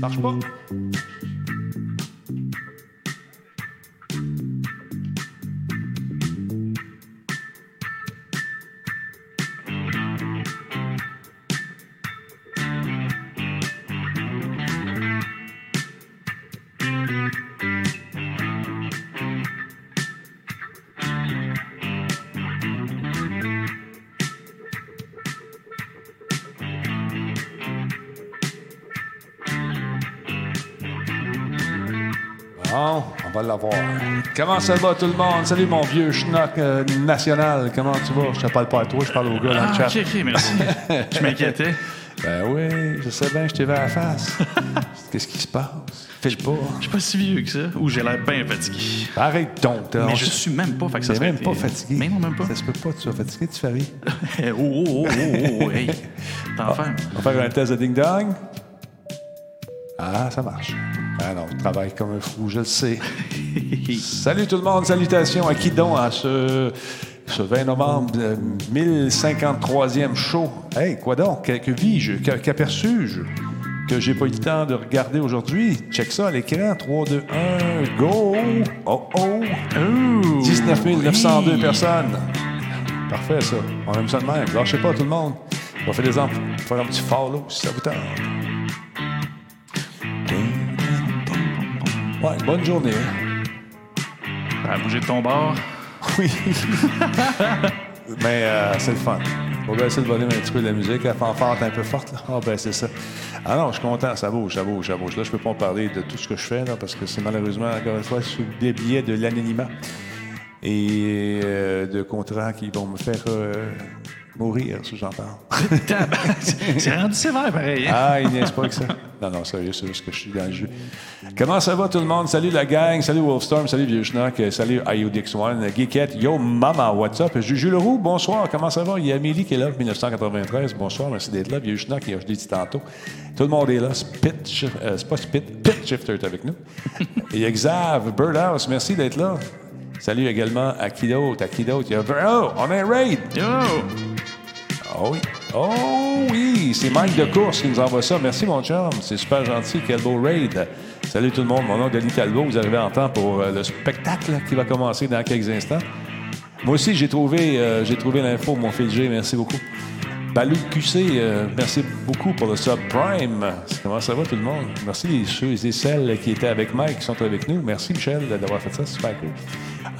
Marche pas. Va l'avoir. Comment ça va tout le monde? Salut mon vieux schnock euh, national. Comment tu vas? Je te parle pas à toi, je parle au gars dans Ah, le chat. ok, ok, merci. je m'inquiétais. Ben oui, je sais bien, je t'ai vu à la face. Qu'est-ce qui se passe? Fais pas. Je suis pas si vieux que ça, ou j'ai l'air bien fatigué. Arrête donc. Mais on je suis même pas, fait que ça T'es serait même pas fatigué. Mais non, même pas. Ça se peut pas, tu sois fatigué, tu fais oh, oh, oh, oh, oh, hey. T'en fais. On va faire un test de ding-dong. Ah, ça marche. Ah non, je travaille comme un fou, je le sais. Salut tout le monde, salutations à qui donc à ce, ce 20 novembre, euh, 1053e show. Hey, quoi donc? Que, vis-je? Que- Qu'aperçus-je? Que j'ai pas eu le temps de regarder aujourd'hui? Check ça à l'écran. 3, 2, 1, go! Oh oh! 19 902 oui. personnes. Parfait, ça. On aime ça de même. Lâchez pas, tout le monde. On va faire des enfants. faire un petit follow si ça vous tente. Ouais, bonne journée. À bouger de ton bord. Oui. Mais euh, c'est le fun. On va essayer de volume un petit peu de la musique. La fanfare est un peu forte. Ah, ben c'est ça. Ah non, je suis content. Ça bouge, ça bouge, ça bouge. Là, je peux pas en parler de tout ce que je fais, là, parce que c'est malheureusement, encore une fois, sous des billets de l'anonymat et euh, de contrats qui vont me faire euh, mourir, si j'en parle. C'est rendu sévère, pareil. hein? Ah, il niaise pas que ça. Non, non, sérieux, c'est juste que je suis dans le jeu. Comment ça va tout le monde? Salut la gang, salut Wolfstorm, salut Vieux Schnock, euh, salut IODX One, Geekette, Yo Mama, what's up? Juju Leroux, bonsoir, comment ça va? Il y a Amélie qui est là, 1993, bonsoir, merci d'être là. Vieux Schnock, a je l'ai dit tantôt. Tout le monde est là, Spit, euh, c'est pas Spit, Pit Shifter est avec nous. Et il y a Xav, Birdhouse, merci d'être là. Salut également à qui d'autre? À qui d'autre? Il y a... Oh, on a un raid! Yo! Oh oui. Oh oui, c'est Mike de course qui nous envoie ça. Merci mon chum, c'est super gentil. Quel beau raid. Salut tout le monde, mon nom est Denis Talbot. Vous arrivez en temps pour euh, le spectacle qui va commencer dans quelques instants. Moi aussi, j'ai trouvé, euh, j'ai trouvé l'info, mon fil G. Merci beaucoup. Balou QC, euh, merci beaucoup pour le subprime. Comment ça va tout le monde? Merci ceux et celles qui étaient avec Mike, qui sont avec nous. Merci Michel d'avoir fait ça, c'est super cool.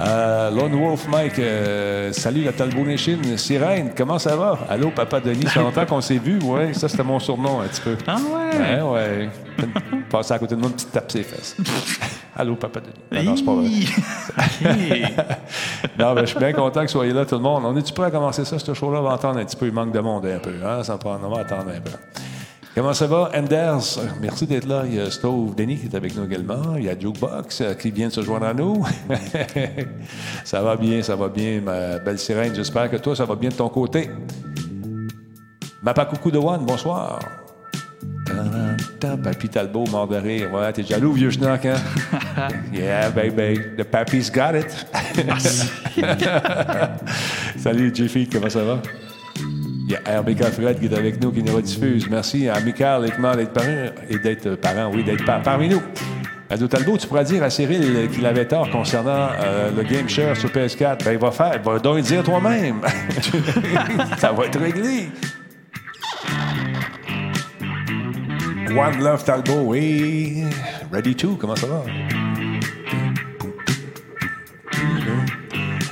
Euh, Lone Wolf Mike, euh, salut la Talbot Nation. Sirène, comment ça va? Allô, Papa Denis, ça fait longtemps qu'on s'est vu. Ouais, ça c'était mon surnom un petit peu. Ah ouais? Ouais, ouais. Passer à côté de moi, une petite tape ses fesses. Allô, Papa Denis. Non, non, c'est pas vrai. Non, ben, je suis bien content que vous soyez là, tout le monde. On est-tu prêt à commencer ça, ce show-là? On va attendre un petit peu. Il manque de monde un peu. Hein? Ça prend... On va attendre un peu. Comment ça va? Enders, merci d'être là. Il y a Stove Denis qui est avec nous également. Il y a Jukebox euh, qui vient de se joindre à nous. ça va bien, ça va bien, ma belle sirène. J'espère que toi, ça va bien de ton côté. Mapa Coucou de One, bonsoir. Ta-da-ta, Papy Talbot, mort de rire. Ouais, t'es jaloux, vieux schnock, hein? yeah, baby. The pappy's got it. Salut, Jiffy, comment ça va? Il y a RBK Fred qui est avec nous, qui nous rediffuse. Merci à Michael Ekman d'être parent, et d'être parent, oui, d'être par- parmi nous. Ado Talbot, tu pourras dire à Cyril qu'il avait tort concernant euh, le Game Share sur PS4. Ben, il va faire, va donc le dire toi-même. ça va être réglé. One Love Talbot, oui. Ready to, comment ça va?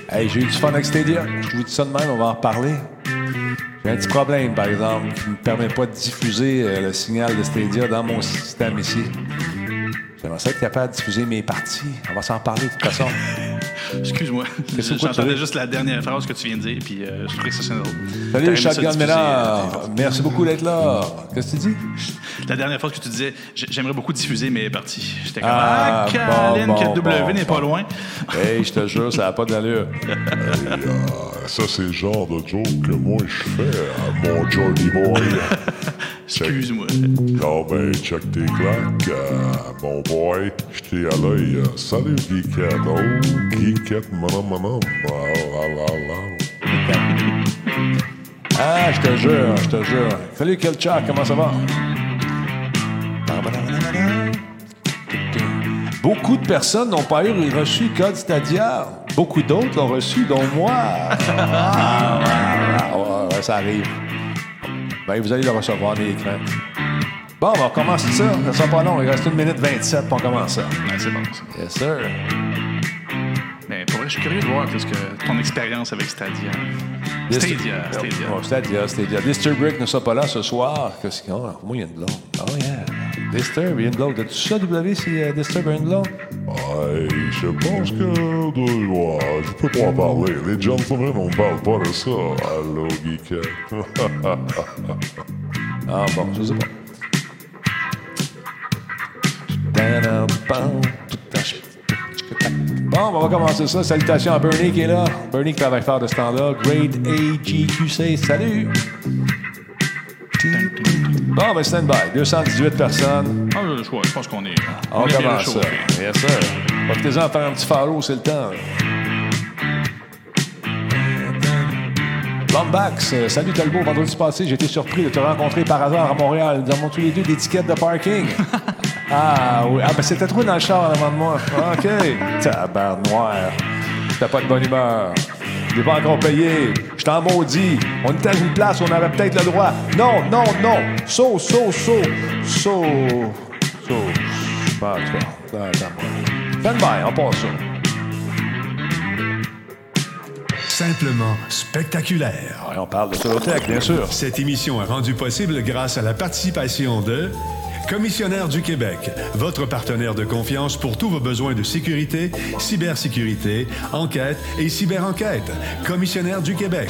Hey, j'ai eu du fun avec Stadia. Je vous dis ça de même, on va en reparler. J'ai un petit problème, par exemple, qui ne me permet pas de diffuser euh, le signal de Stadia dans mon système ici. J'aimerais ça être capable de diffuser mes parties. On va s'en parler de toute façon. Excuse-moi. J'entendais juste la dernière phrase que tu viens de dire, puis euh, je trouvais que ça c'est drôle. Salut, Shotgun Ménard. euh, Merci beaucoup d'être là. Qu'est-ce que tu dis? La dernière fois que tu disais, j'ai- j'aimerais beaucoup diffuser mes parties. J'étais comme, Ah, ah, Caroline, bon, que bon, W n'est bon. pas loin. Hey, je te jure, ça n'a pas d'allure. Ça, c'est le genre de joke que moi je fais à mon Jordy Boy. Excuse-moi. Ah ben, check tes claques, euh, mon boy. J'étais à l'œil. euh, Salut, Geekette. Oh, Geekette, maman, maman. Ah, je te jure, je te jure. Salut, Kelchak, comment ça va? Beaucoup de personnes n'ont pas eu reçu Code Stadia. Beaucoup d'autres l'ont reçu, dont moi. Ah, ça arrive. Ben, vous allez le recevoir, les écrans. Bon, ben, on commence ça. Ça sera pas long. Il reste une minute 27 pour commencer ça. Ouais, c'est bon. ça. Yes, sir. Je suis curieux de voir qu'est-ce que ton expérience avec Stadia. Stadia, Stadia. Oh, Stadia, Stadia. Disturbrick ne sera pas là ce soir. Qu'est-ce qu'il y a? Oh, moi, il y a une blonde. Oh, yeah. Disturb, il y a une blonde. T'as-tu ça, W, si euh, Disturb a une blonde? Ouais, je pense que. de- ouais, je peux pas en parler. Les gentlemen, on parle pas de ça. Allô, Geekette. Ah, bon, je sais pas. Bon, on va commencer ça. Salutations à Bernie qui est là. Bernie qui travaille fort de ce temps-là. Grade AGQC, salut! Bon, ben stand by. 218 personnes. Ah, je, je pense qu'on est. On, est bien commence ça. réchauffé. Yes, sir. Profitez-en à faire un petit follow, c'est le temps. Lombax, euh, salut Talbot. Vendredi passé, j'ai été surpris de te rencontrer par hasard à Montréal. Nous avons tous les deux des tickets de parking. ah oui. Ah, ben c'était trop dans le char en avant de moi. OK. Tabarnak noir. T'as pas de bonne humeur. Je l'ai pas encore payé. Je t'en maudis. On était à une place où on avait peut-être le droit. Non, non, non. Saut, saut, saut. Saut. Saut. Pas cas. Attends-moi. Stand by, on passe ça. Simplement spectaculaire. Ouais, on parle de Solotech, bien sûr. Cette émission est rendue possible grâce à la participation de Commissionnaire du Québec, votre partenaire de confiance pour tous vos besoins de sécurité, cybersécurité, enquête et cyberenquête. Commissionnaire du Québec.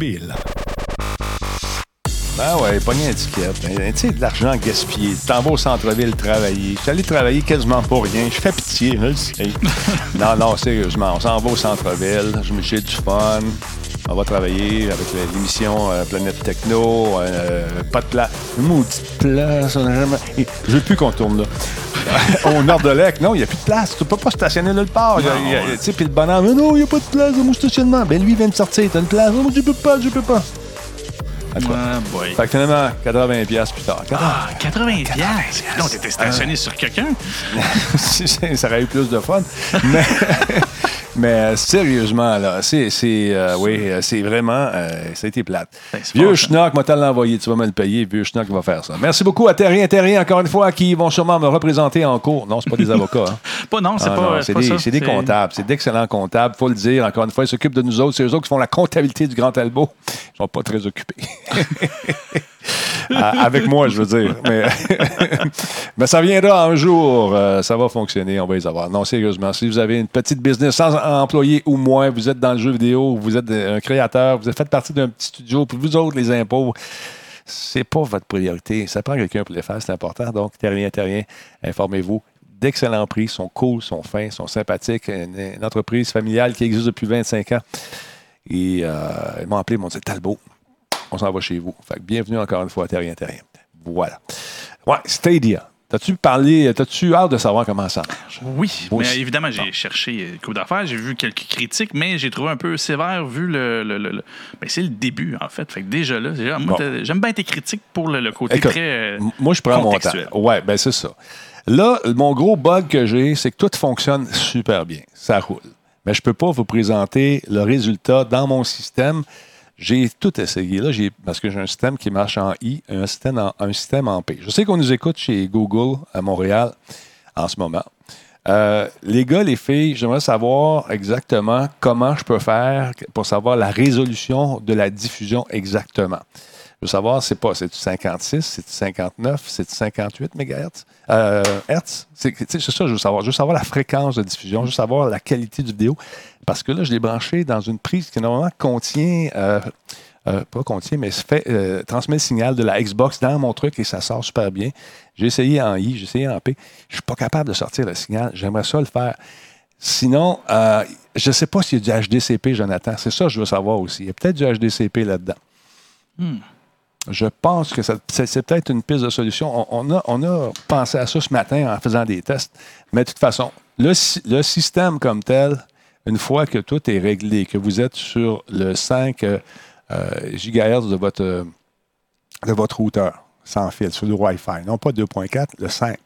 Ben ouais, pas une étiquette. Ben, Tu sais, de l'argent gaspillé. T'en vas au centre-ville travailler. Je suis allé travailler quasiment pour rien. Je fais pitié, je le sais. non, non, sérieusement. On s'en va au centre-ville. Je me j'ai du fun. On va travailler avec l'émission euh, Planète Techno. euh, pas de place. Une maudite place. On a jamais... Je veux plus qu'on tourne là. au nord de l'Ec, non, il n'y a plus de place. Tu peux pas stationner nulle part. Tu sais, puis le bonhomme, mais non, il n'y a pas de place dans mon stationnement. Ben lui, il vient de sortir. T'as une place. Non, je peux pas, je peux pas. Ah, boy. Fait que finalement, 80$ piastres plus tard. 80. Ah, 80 piastres. Non, t'étais stationné sur quelqu'un. ça aurait eu plus de fun. Mais, mais euh, sérieusement, là, c'est, c'est, euh, oui, euh, c'est vraiment, euh, ça a été plate. Ben, Vieux schnock, moi, t'as l'envoyer, tu vas me le payer. Vieux schnock va faire ça. Merci beaucoup à Terrien Terrien, encore une fois, qui vont sûrement me représenter en cours. Non, c'est pas des avocats. Hein. Pas, non, c'est Ah, pas, c'est des, c'est des comptables. C'est d'excellents comptables, faut le dire. Encore une fois, ils s'occupent de nous autres. C'est eux autres qui font la comptabilité du Grand Talbot. Ils sont pas très occupés. Ah, Avec moi, je veux dire. Mais, ça viendra un jour. Euh, ça va fonctionner. On va les avoir. Non, sérieusement, si vous avez une petite business sans employé ou moins, vous êtes dans le jeu vidéo, vous êtes un créateur, vous faites partie d'un petit studio, puis vous autres, les impôts, c'est pas votre priorité. Ça prend quelqu'un pour les faire, c'est important. Donc, terrien, terrien, informez-vous. D'excellents prix, sont cool, sont fins, sont sympathiques. Une, entreprise familiale qui existe depuis 25 ans. Et euh, ils m'ont appelé, ils m'ont dit Talbot, on s'en va chez vous. Fait que bienvenue encore une fois à Terrien Terrien. Voilà. Ouais, Stadia. T'as-tu parlé, t'as-tu hâte de savoir comment ça marche? Oui, Moi mais aussi. évidemment, j'ai cherché le coup d'affaires, j'ai vu quelques critiques, mais j'ai trouvé un peu sévère vu le. le- le- le- ben, c'est le début, en fait. Fait que déjà là, Bon. j'aime bien tes critiques pour le, côté Écoute, très. euh, moi, je prends mon temps. Ouais, ben c'est ça. Là, mon gros bug que j'ai, c'est que tout fonctionne super bien. Ça roule. Mais je ne peux pas vous présenter le résultat dans mon système. J'ai tout essayé. Là, parce que j'ai un système qui marche en I, un système en, un système en P. Je sais qu'on nous écoute chez Google à Montréal en ce moment. Euh, les gars, les filles, j'aimerais savoir exactement comment je peux faire pour savoir la résolution de la diffusion exactement. Je veux savoir, c'est pas, c'est 56, c'est 59, c'est 58 MHz? Hertz? C'est c'est ça, je veux savoir. Je veux savoir la fréquence de diffusion, je veux savoir la qualité du vidéo. Parce que là, je l'ai branché dans une prise qui normalement contient, euh, euh, pas contient, mais fait, euh, transmet le signal de la Xbox dans mon truc et ça sort super bien. J'ai essayé en I, j'ai essayé en P. Je suis pas capable de sortir le signal. J'aimerais ça le faire. Sinon, je ne sais pas s'il y a du HDCP, Jonathan. C'est ça que je veux savoir aussi. Il y a peut-être du HDCP là-dedans. Je pense que c'est peut-être une piste de solution. On, a, pensé à ça ce matin en faisant des tests. Mais de toute façon, le, sy- le système comme tel, une fois que tout est réglé, que vous êtes sur le 5 euh, euh, GHz de votre, de routeur sans fil, sur le Wi-Fi, non pas 2.4, le 5,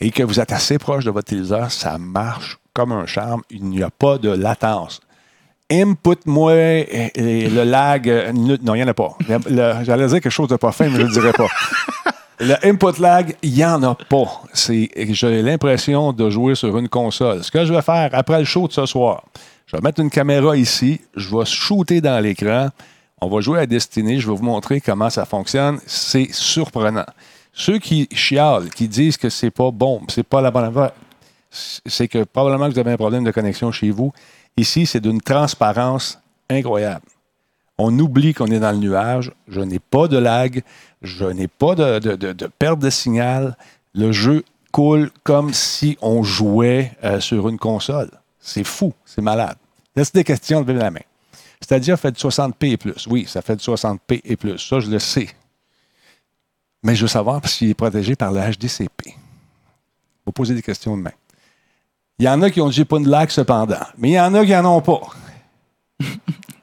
et que vous êtes assez proche de votre téléviseur, ça marche comme un charme. Il n'y a pas de latence. Input-moi et- et le lag. euh, Non, il n'y en a pas. J'allais dire quelque chose de pas fin, mais je ne le dirai pas. Le input lag, il n'y en a pas. J'ai l'impression de jouer sur une console. Ce que je vais faire après le show de ce soir, je vais mettre une caméra ici, je vais shooter dans l'écran, on va jouer à Destiny, je vais vous montrer comment ça fonctionne. C'est surprenant. Ceux qui chialent, qui disent que c'est pas bon, c'est pas la bonne affaire, c'est que probablement que vous avez un problème de connexion chez vous. Ici, c'est d'une transparence incroyable. On oublie qu'on est dans le nuage. Je n'ai pas de lag. Je n'ai pas de, de- de- de perte de signal. Le jeu coule comme si on jouait euh, sur une console. C'est fou. C'est malade. Laisse des questions, levez la main. C'est-à-dire, fait du 60p et plus. Oui, ça fait du 60p et plus. Ça, je le sais. Mais je veux savoir s'il est protégé par le HDCP. Vous poser des questions de main. Il y en a qui ont dit pas de lag cependant, mais il y en a qui n'en ont pas.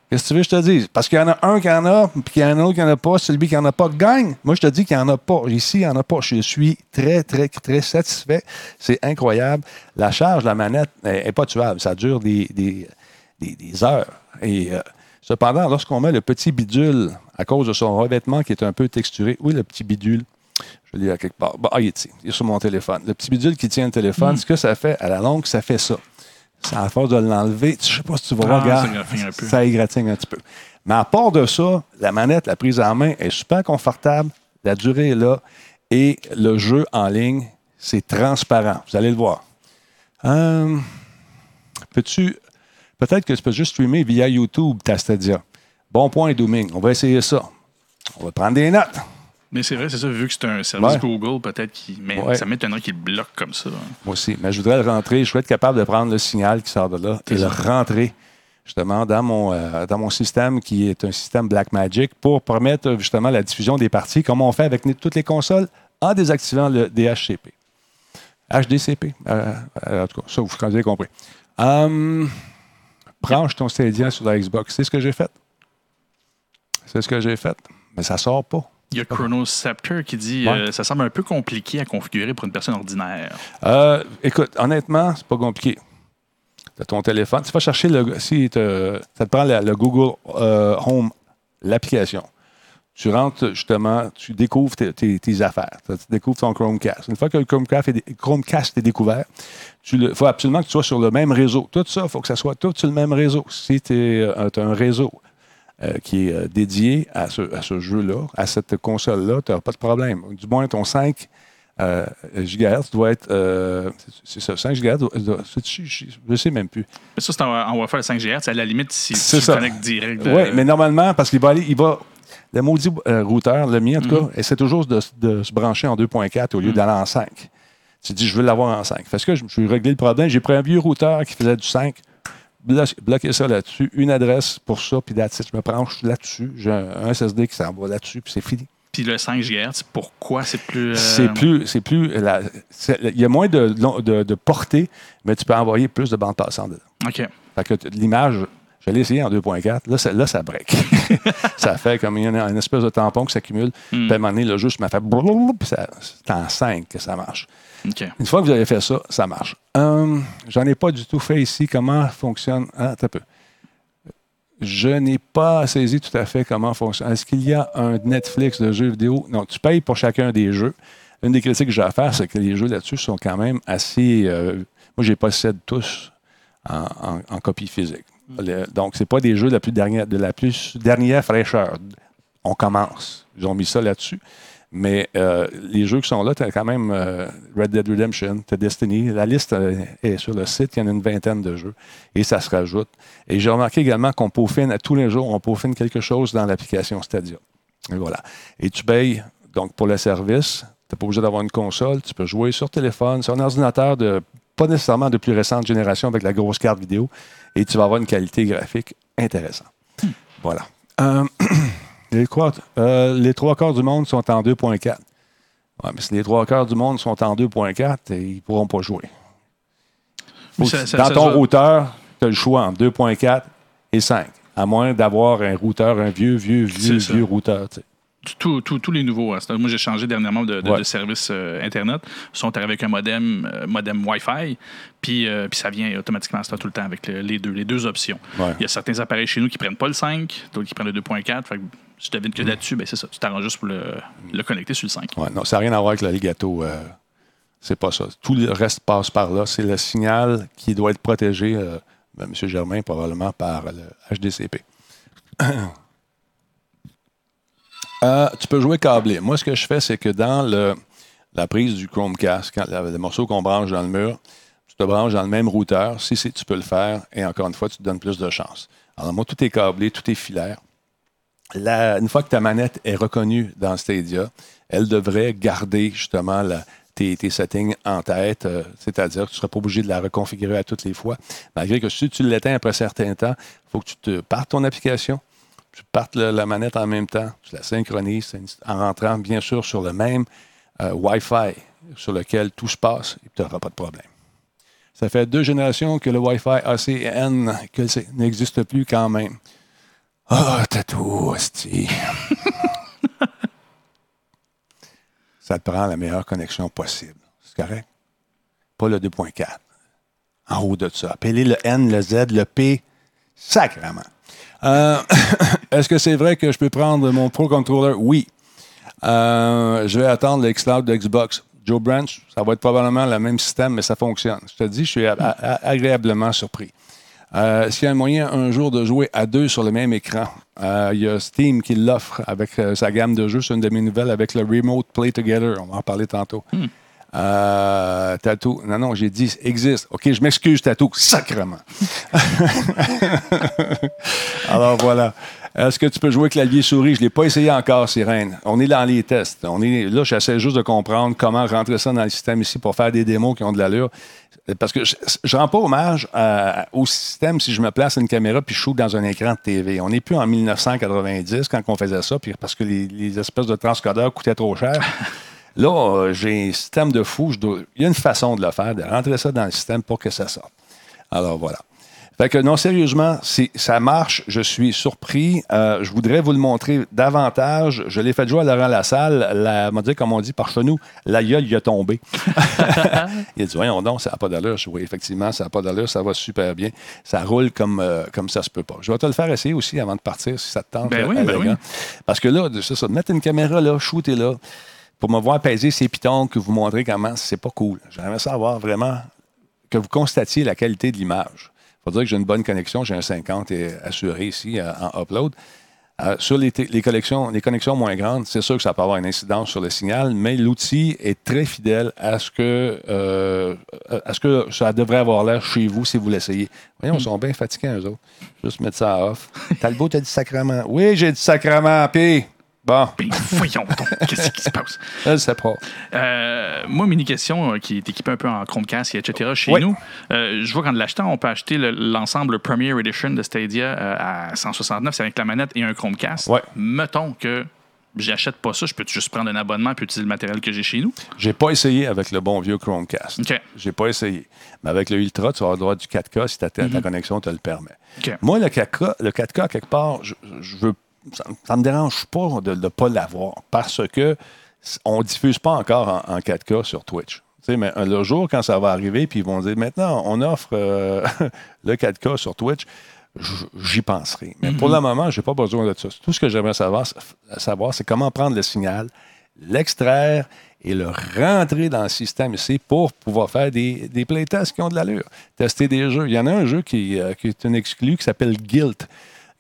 Qu'est-ce que tu veux que je te dise? Parce qu'il y en a un qui en a, puis qu'il y en a un autre qui n'en a pas. Celui qui n'en a pas gagne. Moi, je te dis qu'il n'y en a pas. Ici, il n'y en a pas. Je suis très, très, très satisfait. C'est incroyable. La charge de la manette n'est pas tuable. Ça dure des, des, des- des heures. Et euh, cependant, lorsqu'on met le petit bidule, à cause de son revêtement qui est un peu texturé, oui, le petit bidule, je l'ai à quelque part. Bon, ah, il est ici. Il est sur mon téléphone. Le petit bidule qui tient le téléphone, ce que ça fait, à la longue, ça fait ça. Ça, à force de l'enlever, je ne sais pas si tu vas Ah, voir, regarde, ça égratigne un petit peu. Mais à part de ça, la manette, la prise en main est super confortable, la durée est là, et le jeu en ligne, c'est transparent. Vous allez le voir. Euh, Peux-tu. Peut-être que tu peux juste streamer via YouTube ta Stadia. Bon point, Dooming. On va essayer ça. On va prendre des notes. Mais c'est vrai, c'est ça, vu que c'est un service Ouais. Google, peut-être qu'il. Mais Ouais. ça m'étonnerait qu'il le bloque comme ça. Moi aussi. Mais je voudrais le rentrer. Je voudrais être capable de prendre le signal qui sort de là et le rentrer justement dans mon, euh, dans mon système qui est un système Blackmagic pour permettre justement la diffusion des parties comme on fait avec toutes les consoles en désactivant le DHCP. HDCP. euh, euh, en tout cas, ça, vous avez compris. Branche ton Stadia sur la Xbox. C'est ce que j'ai fait. C'est ce que j'ai fait. Mais ça sort pas. Il y a Chrono Scepter qui dit Ouais. euh, ça semble un peu compliqué à configurer pour une personne ordinaire. Euh, écoute, honnêtement, c'est pas compliqué. Tu as ton téléphone. Tu vas chercher le. Si te- ça te prend la- le Google euh, Home, l'application. Tu rentres justement, tu découvres tes, tes- tes affaires. Tu découvres ton Chromecast. Une fois que le Chromecast est, Chromecast est découvert, il faut absolument que tu sois sur le même réseau. Tout ça, il faut que ça soit tout sur le même réseau. Si tu as un réseau euh, qui est euh, dédié à ce, à ce jeu-là, à cette console-là, tu n'auras pas de problème. Du moins, ton 5 euh, GHz doit être. euh, c'est ça, 5 GHz. doit- doit- c'est- je ne sais même plus. Mais ça, c'est en, en Wi-Fi 5 GHz. À la limite, si tu ça. connectes direct. Oui, mais normalement, parce qu'il va aller. Il va, le maudit euh, routeur, le mien en tout cas, essaie toujours de, de se brancher en 2.4 au lieu d'aller en 5. Tu dis, je veux l'avoir en 5. Parce que je me suis réglé le problème. J'ai pris un vieux routeur qui faisait du 5, blo- bloqué ça là-dessus, une adresse pour ça, puis that's it. je me branche là-dessus. J'ai un, SSD qui s'en va là-dessus, puis c'est fini. Puis le 5 GHz, pourquoi c'est plus. euh, C'est plus. C'est plus c'est- il y a moins de, de, de portée, mais tu peux envoyer plus de bandes passantes dedans. OK. Fait que l'image, je l'ai essayé en 2.4. Là, ça, là, ça break. ça fait comme il y a une, une espèce de tampon qui s'accumule. Puis à un moment donné, le jeu, m'a fait puis c'est en 5 que ça marche. Une fois que vous avez fait ça, ça marche. Hum, J'en ai pas du tout fait ici. Comment fonctionne. Ah, un peu. Je n'ai pas saisi tout à fait comment fonctionne. Est-ce qu'il y a un Netflix de jeux vidéo? Non, tu payes pour chacun des jeux. Une des critiques que j'ai à faire, c'est que les jeux là-dessus sont quand même assez. euh, moi, je les possède tous en, en- en copie physique. Le- donc, ce pas des jeux de la plus dernière, de la plus dernière fraîcheur. on commence. Ils ont mis ça là-dessus. Mais euh, les jeux qui sont là, tu as quand même euh, Red Dead Redemption, tu as Destiny. La liste euh, est sur le site, il y en a une vingtaine de jeux et ça se rajoute. Et j'ai remarqué également qu'on peaufine à tous les jours, on peaufine quelque chose dans l'application Stadia. Et voilà. Et tu payes donc pour le service. Tu n'es pas obligé d'avoir une console. Tu peux jouer sur téléphone, sur un ordinateur de pas nécessairement de plus récente génération avec la grosse carte vidéo. Et tu vas avoir une qualité graphique intéressante. Voilà. Euh, les, trois, euh, les trois quarts du monde sont en 2.4. Ouais, mais si les trois quarts du monde sont en 2.4, ils ne pourront pas jouer. Mais Faut ça- que- ça- dans ça ton routeur, tu as le choix entre 2.4 et 5. À moins d'avoir un routeur, un vieux, vieux, vieux, vieux routeur. Tous- tous- tous les nouveaux. hein. Moi, j'ai changé dernièrement de, de- Ouais. de service euh, Internet. Ils sont arrivés avec un modem, euh, modem Wi-Fi. Puis, euh, puis ça vient automatiquement, c'est tout le temps avec le- les, deux, les deux options. Ouais. Il y a certains appareils chez nous qui prennent pas le 5, d'autres qui prennent le 2.4. Fait que je devine Mm. que là-dessus, ben, c'est ça. Tu t'arranges juste pour le, le connecter sur le 5. Ouais, non, ça n'a rien à voir avec l'alligato. c'est pas ça. Tout le reste passe par là. C'est le signal qui doit être protégé, ben, M. Germain, probablement par le HDCP. Euh, tu peux jouer câblé. Moi, ce que je fais, c'est que dans la prise du Chromecast, quand, le, morceau qu'on branche dans le mur, tu te branches dans le même routeur. Si c'est- tu peux le faire, et encore une fois, tu te donnes plus de chance. Alors, moi, tout est câblé, tout est filaire. La- une fois que ta manette est reconnue dans Stadia, elle devrait garder justement tes settings en tête, euh, c'est-à-dire que tu ne seras pas obligé de la reconfigurer à toutes les fois. Malgré que si tu l'éteins après un certain temps, il faut que tu te partes ton application, tu partes le- la manette en même temps, tu la synchronises en rentrant bien sûr sur le même euh, Wi-Fi sur lequel tout se passe et tu n'auras pas de problème. Ça fait deux générations que le Wi-Fi ACN n'existe plus quand même. Ah, tatou, hostie. Ça te prend la meilleure connexion possible. C'est correct? Pas le 2.4. En haut de ça. Appelez le N, le Z, le P. Sacrement. Euh, Est-ce que c'est vrai que je peux prendre mon Pro Controller? Oui. Euh, je vais attendre le de Xbox. Joe Branch, ça va être probablement le même système, mais ça fonctionne. Je te dis, je suis agréablement surpris. Euh, S'il y a un moyen un jour de jouer à deux sur le même écran, euh, il y a Steam qui l'offre avec sa gamme de jeux. C'est une de mes nouvelles avec le Remote Play Together. On va en parler tantôt. Euh, Tatou. Non, non, j'ai dit existe. OK, je m'excuse, Tatou. Sacrement. Alors voilà. Est-ce que tu peux jouer clavier souris? Je ne l'ai pas essayé encore, Sirène. On est dans les tests. On est, là, j'essaie juste de comprendre comment rentrer ça dans le système ici pour faire des démos qui ont de l'allure. Parce que je ne rends pas hommage au système si je me place une caméra puis je shoot dans un écran de TV. On n'est plus en 1990 quand on faisait ça, puis parce que les espèces de transcodeurs coûtaient trop cher. Là, euh, j'ai un système de fou. je dois- Il y a une façon de le faire, de rentrer ça dans le système pour que ça sorte. Alors voilà. Fait que non, sérieusement, ça marche. Je suis surpris. Euh, je voudrais vous le montrer davantage. Je l'ai fait jouer à Laurent Lassalle. La, m'a dit, comme on dit par chez nous, la gueule y a tombé. il a dit, voyons donc, ça n'a pas d'allure. Oui, effectivement, ça n'a pas d'allure. Ça va super bien. Ça roule comme, euh, comme ça se peut pas. Je vais te le faire essayer aussi avant de partir, si ça te tente. Ben euh, oui, ben oui. Parce que là, c'est ça. Mettre une caméra là, shooter là, pour me voir peser ces pitons que vous montrez comment, c'est pas cool. J'aimerais savoir vraiment que vous constatiez la qualité de l'image. Il faut dire que j'ai une bonne connexion, j'ai un 50 et assuré ici euh, en upload. Euh, sur les, les collections, les connexions moins grandes, c'est sûr que ça peut avoir une incidence sur le signal, mais l'outil est très fidèle à ce que, euh, à ce que ça devrait avoir l'air chez vous si vous l'essayez. Voyons, ils sont bien fatigués, eux autres. Juste mettre ça à off. Talbot, t'as dit sacrement. Oui, j'ai dit sacrement, puis bon, Ben, voyons donc, qu'est-ce qui se passe? je sais pas. Euh, moi, mini question euh, qui est équipée un peu en Chromecast, et etc. Chez Oui. nous, euh, je vois qu'en l'achetant, on peut acheter le- l'ensemble Premier Edition de Stadia à 169, c'est avec la manette et un Chromecast. Ouais. Mettons que j'achète pas ça, je peux juste prendre un abonnement et utiliser le matériel que j'ai chez nous? J'ai pas essayé avec le bon vieux Chromecast. J'ai pas essayé. Mais avec le Ultra, tu vas avoir le droit du 4K si ta, ta- ta connexion te le permet. Moi, le 4K, le 4K quelque part, je, je veux, ça, ça me dérange pas de ne pas l'avoir parce que on diffuse pas encore en, en 4K sur Twitch. Mais euh, le jour, quand ça va arriver, puis ils vont dire maintenant, on offre euh, le 4K sur Twitch, j'y penserai. Mais pour le moment, je n'ai pas besoin de ça. Tout ce que j'aimerais savoir, c'est- savoir, c'est comment prendre le signal, l'extraire et le rentrer dans le système ici pour pouvoir faire des, des playtests qui ont de l'allure. Tester des jeux. Il y en a un jeu qui, euh, qui est un exclu qui s'appelle Guilt.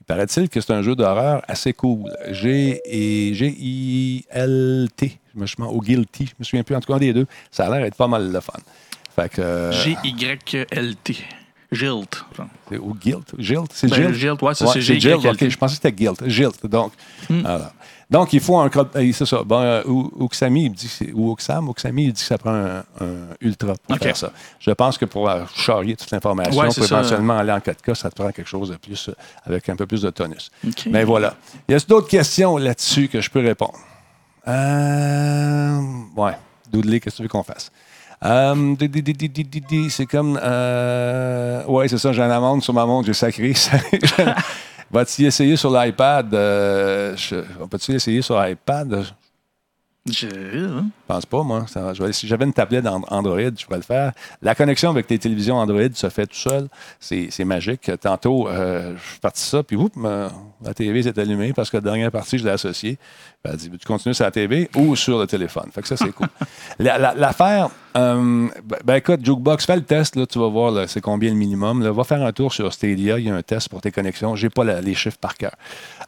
Paraît-il que c'est un jeu d'horreur assez cool. G et G-I-L-T. Je me souviens, ou Guilty. Je me souviens plus. En tout cas, des deux. Ça a l'air d'être pas mal le fun. Fait que. euh, G-Y-L-T. Gilt. c'est- ou Guilt. Gilt. C'est Ben, Gilt. Gilt, ouais, ça, Ouais, c'est Gilt. G-Y-L-T. Je pensais que c'était Guilt. Gilt. Donc, Hmm. voilà. Donc, il faut un euh, C'est ça. Bon, euh, Ouksami, il me dit, ou Oksam, Ouksami, il dit que ça prend un, un ultra pour faire ça. Je pense que pour charrier toute l'information, Ouais, éventuellement aller en 4K, ça te prend quelque chose de plus, euh, avec un peu plus de tonus. Mais voilà. Y a d'autres questions là-dessus que je peux répondre? Euh, ouais. Doodley, qu'est-ce que tu veux qu'on fasse? Euh, c'est comme. Euh, ouais, c'est ça, j'ai un amende sur ma montre, j'ai sacré. Va-t-il essayer sur l'iPad? Euh, on peut-tu essayer sur iPad? Je- pense pas, moi. Ça- je vais- si j'avais une tablette Android, je pourrais le faire. La connexion avec tes télévisions Android se fait tout seul. C'est magique. Tantôt, euh, je suis parti ça, puis oups, ma- la TV s'est allumée parce que la dernière partie, je l'ai associée. Elle dit, tu continues sur la TV ou sur le téléphone? Fait que ça, c'est cool. La- la- L'affaire, euh, ben, ben, écoute, Jukebox, fais le test, là, tu vas voir c'est combien le minimum. Là, va faire un tour sur Stadia, il y a un test pour tes connexions. J'ai pas la- les chiffres par cœur.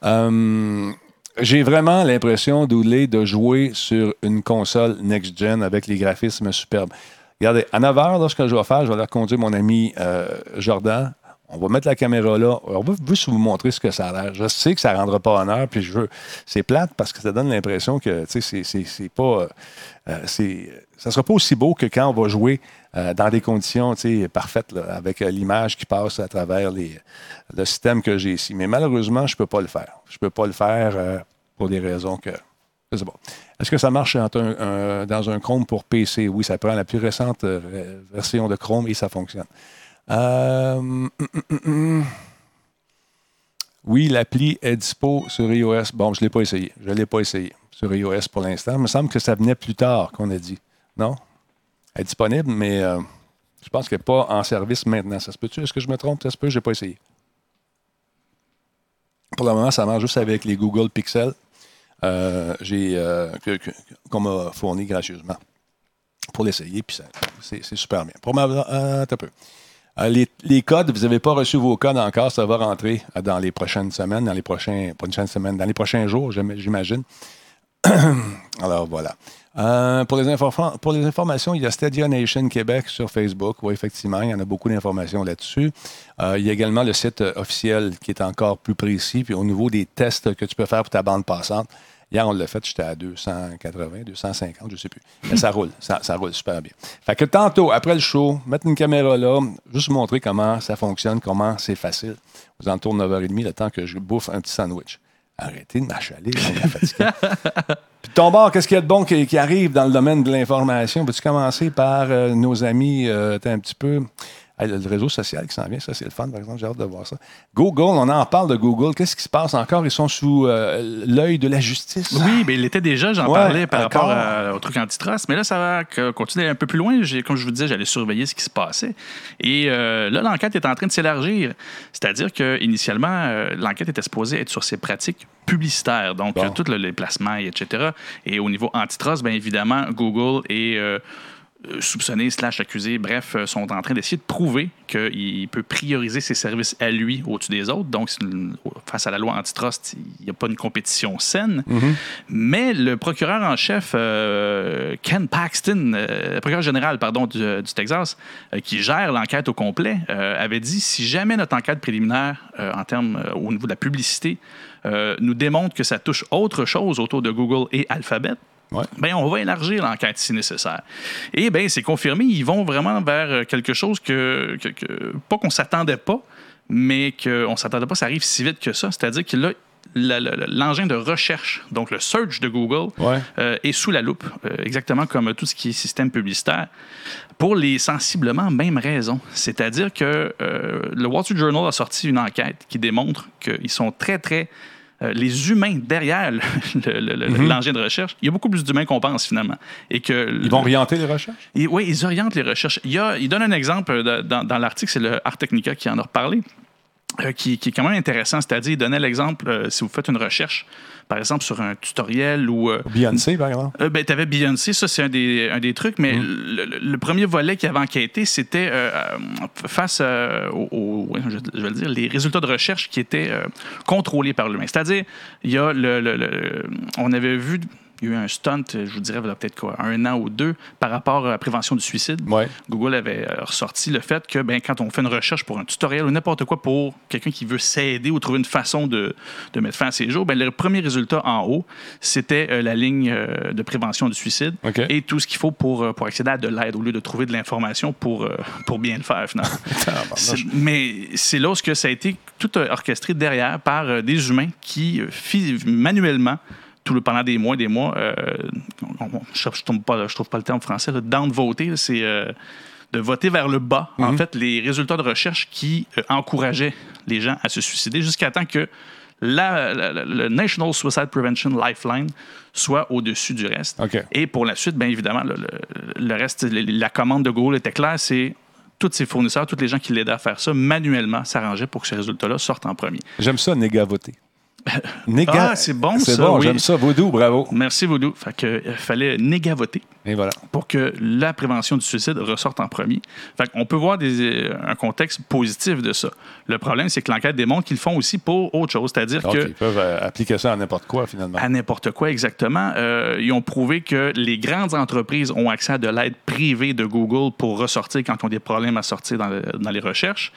Euh, j'ai vraiment l'impression, Doodley, de jouer sur une console next-gen avec les graphismes superbes. Regardez, à 9 h, ce que je vais faire, je vais aller conduire mon ami euh, Jordan. On va mettre la caméra là. On va juste vous montrer ce que ça a l'air. Je sais que ça ne rendra pas honneur, puis je veux. C'est plate parce que ça donne l'impression que, tu sais, c'est- pas. euh, c'est- ça ne sera pas aussi beau que quand on va jouer euh, dans des conditions parfaites, avec euh, l'image qui passe à travers le système que j'ai ici. Mais malheureusement, je ne peux pas le faire. Je ne peux pas le faire euh, pour des raisons que. Je sais. Est-ce que ça marche dans un Chrome pour PC? Oui, ça prend la plus récente version de Chrome et ça fonctionne. Oui, l'appli est dispo sur iOS. Bon, je ne l'ai pas essayé. Je ne l'ai pas essayé sur iOS pour l'instant. Il me semble que ça venait plus tard qu'on a dit. Non? Elle est disponible, mais euh, je pense qu'elle n'est pas en service maintenant. Ça se peut-tu? Est-ce que je me trompe? Ça se peut? Je n'ai pas essayé. Pour le moment, ça marche juste avec les Google Pixel euh, euh, qu'on m'a fourni gracieusement pour l'essayer. Puis c'est, super bien. Pour ma, un peu. Les, codes, vous n'avez pas reçu vos codes encore, ça va rentrer dans les prochaines semaines, dans les prochains, prochaines semaines, dans les prochains jours, j'im- j'imagine. Alors voilà. Euh, pour, les informations, il y a Stadia Nation Québec sur Facebook. Oui, effectivement, il y en a beaucoup d'informations là-dessus. Euh, il y a également le site euh, officiel qui est encore plus précis. Puis au niveau des tests que tu peux faire pour ta bande passante, hier, on l'a fait, j'étais à 280, 250, je ne sais plus. Mais ça roule, ça, roule super bien. Fait que tantôt, après le show, mettre une caméra là, juste montrer comment ça fonctionne, comment c'est facile. Vous en tournez 9h30, le temps que je bouffe un petit sandwich. Arrêtez de m'achaler. Puis ton bord, qu'est-ce qu'il y a de bon qui, qui arrive dans le domaine de l'information? Peux-tu commencer par euh, nos amis, euh, un petit peu? Hey, le réseau social qui s'en vient, ça c'est le fun, par exemple, j'ai hâte de voir ça. Google, on en parle de Google. Qu'est-ce qui se passe encore? Ils sont sous euh, l'œil de la justice. Oui, ben, il l'était déjà, j'en Ouais, parlais par encore. rapport à- au truc antitrust, mais là, ça va continuer un peu plus loin. Comme je vous disais, j'allais surveiller ce qui se passait. Et euh, là, l'enquête est en train de s'élargir. C'est-à-dire qu'initialement, euh, l'enquête était supposée être sur ses pratiques publicitaires, donc Bon. euh, tous le- les placements, et etc. Et au niveau antitrust, bien évidemment, Google est euh, euh, soupçonné, slash accusé, bref, euh, sont en train d'essayer de prouver qu'il peut prioriser ses services à lui au-dessus des autres. Donc, une- face à la loi antitrust, il n'y a pas une compétition saine. Mais le procureur en chef, euh, Ken Paxton, euh, procureur général pardon, du, du Texas, euh, qui gère l'enquête au complet, avait dit si jamais notre enquête préliminaire en termes au niveau de la publicité nous démontre que ça touche autre chose autour de Google et Alphabet, Ouais. ben, on va élargir l'enquête si nécessaire. Et ben, c'est confirmé, ils vont vraiment vers euh, quelque chose que, que- que- pas qu'on s'attendait pas, mais qu'on s'attendait pas, ça arrive si vite que ça. C'est-à-dire que là, l'engin de recherche, donc le search de Google, Ouais. euh, est sous la loupe, euh, exactement comme tout ce qui est système publicitaire, pour les sensiblement mêmes raisons. C'est-à-dire que euh, le Wall Street Journal a sorti une enquête qui démontre qu'ils sont très, très euh, les humains derrière le- le- le- l'engin de recherche, il y a beaucoup plus d'humains qu'on pense finalement. Et que Ils vont orienter les recherches? et, oui, ils orientent les recherches. Il, y a, il donne un exemple euh, de- dans, dans l'article, c'est le Art Technica qui en a reparlé. Euh, qui, qui est quand même intéressant. C'est-à-dire, il donnait l'exemple, euh, si vous faites une recherche, par exemple, sur un tutoriel ou. euh, Beyoncé, par exemple. euh, ben, tu avais Beyoncé, ça c'est un des, un des trucs, mais le, le- le premier volet qui avait enquêté, c'était face aux, ouais, je, vais le dire, les résultats de recherche qui étaient contrôlés par l'humain. C'est-à-dire, il y a le, le- le- on avait vu, il y a eu un stunt, je vous dirais, il y a peut-être quoi, un an ou deux, par rapport à la prévention du suicide. Ouais. Google avait euh, ressorti le fait que ben, quand on fait une recherche pour un tutoriel ou n'importe quoi pour quelqu'un qui veut s'aider ou trouver une façon de, de mettre fin à ses jours, ben, le premier résultat en haut, c'était euh, la ligne euh, de prévention du suicide et tout ce qu'il faut pour, euh, pour accéder à de l'aide au lieu de trouver de l'information pour, euh, pour bien le faire finalement. Mais c'est là que ça a été tout euh, orchestré derrière par euh, des humains qui, euh, manuellement, tout le, pendant des mois des mois, euh, on- on- je ne trouve, pas- le terme français, là, down-voter, c'est euh, de voter vers le bas, en fait, les résultats de recherche qui euh, encourageaient les gens à se suicider jusqu'à temps que la- la- la- le National Suicide Prevention Lifeline soit au-dessus du reste. Et pour la suite, bien évidemment, le, reste, la commande de Google était claire, c'est tous ses fournisseurs, tous les gens qui l'aidaient à faire ça, manuellement s'arrangeaient pour que ce résultat-là sorte en premier. J'aime ça, négavoter. Néga... Ah, c'est bon, C'est ça, bon, oui. j'aime ça. Vaudou, bravo. Merci, Voodoo. Fait que, euh, fallait négavoter Et voilà. pour que la prévention du suicide ressorte en premier. Fait qu'on peut voir des, euh, un contexte positif de ça. Le problème, c'est que l'enquête démontre qu'ils le font aussi pour autre chose, c'est-à-dire que ils peuvent euh, appliquer ça à n'importe quoi, finalement. à n'importe quoi exactement. Euh, ils ont prouvé que les grandes entreprises ont accès à de l'aide privée de Google pour ressortir quand ils ont des problèmes à sortir dans, le- dans les recherches.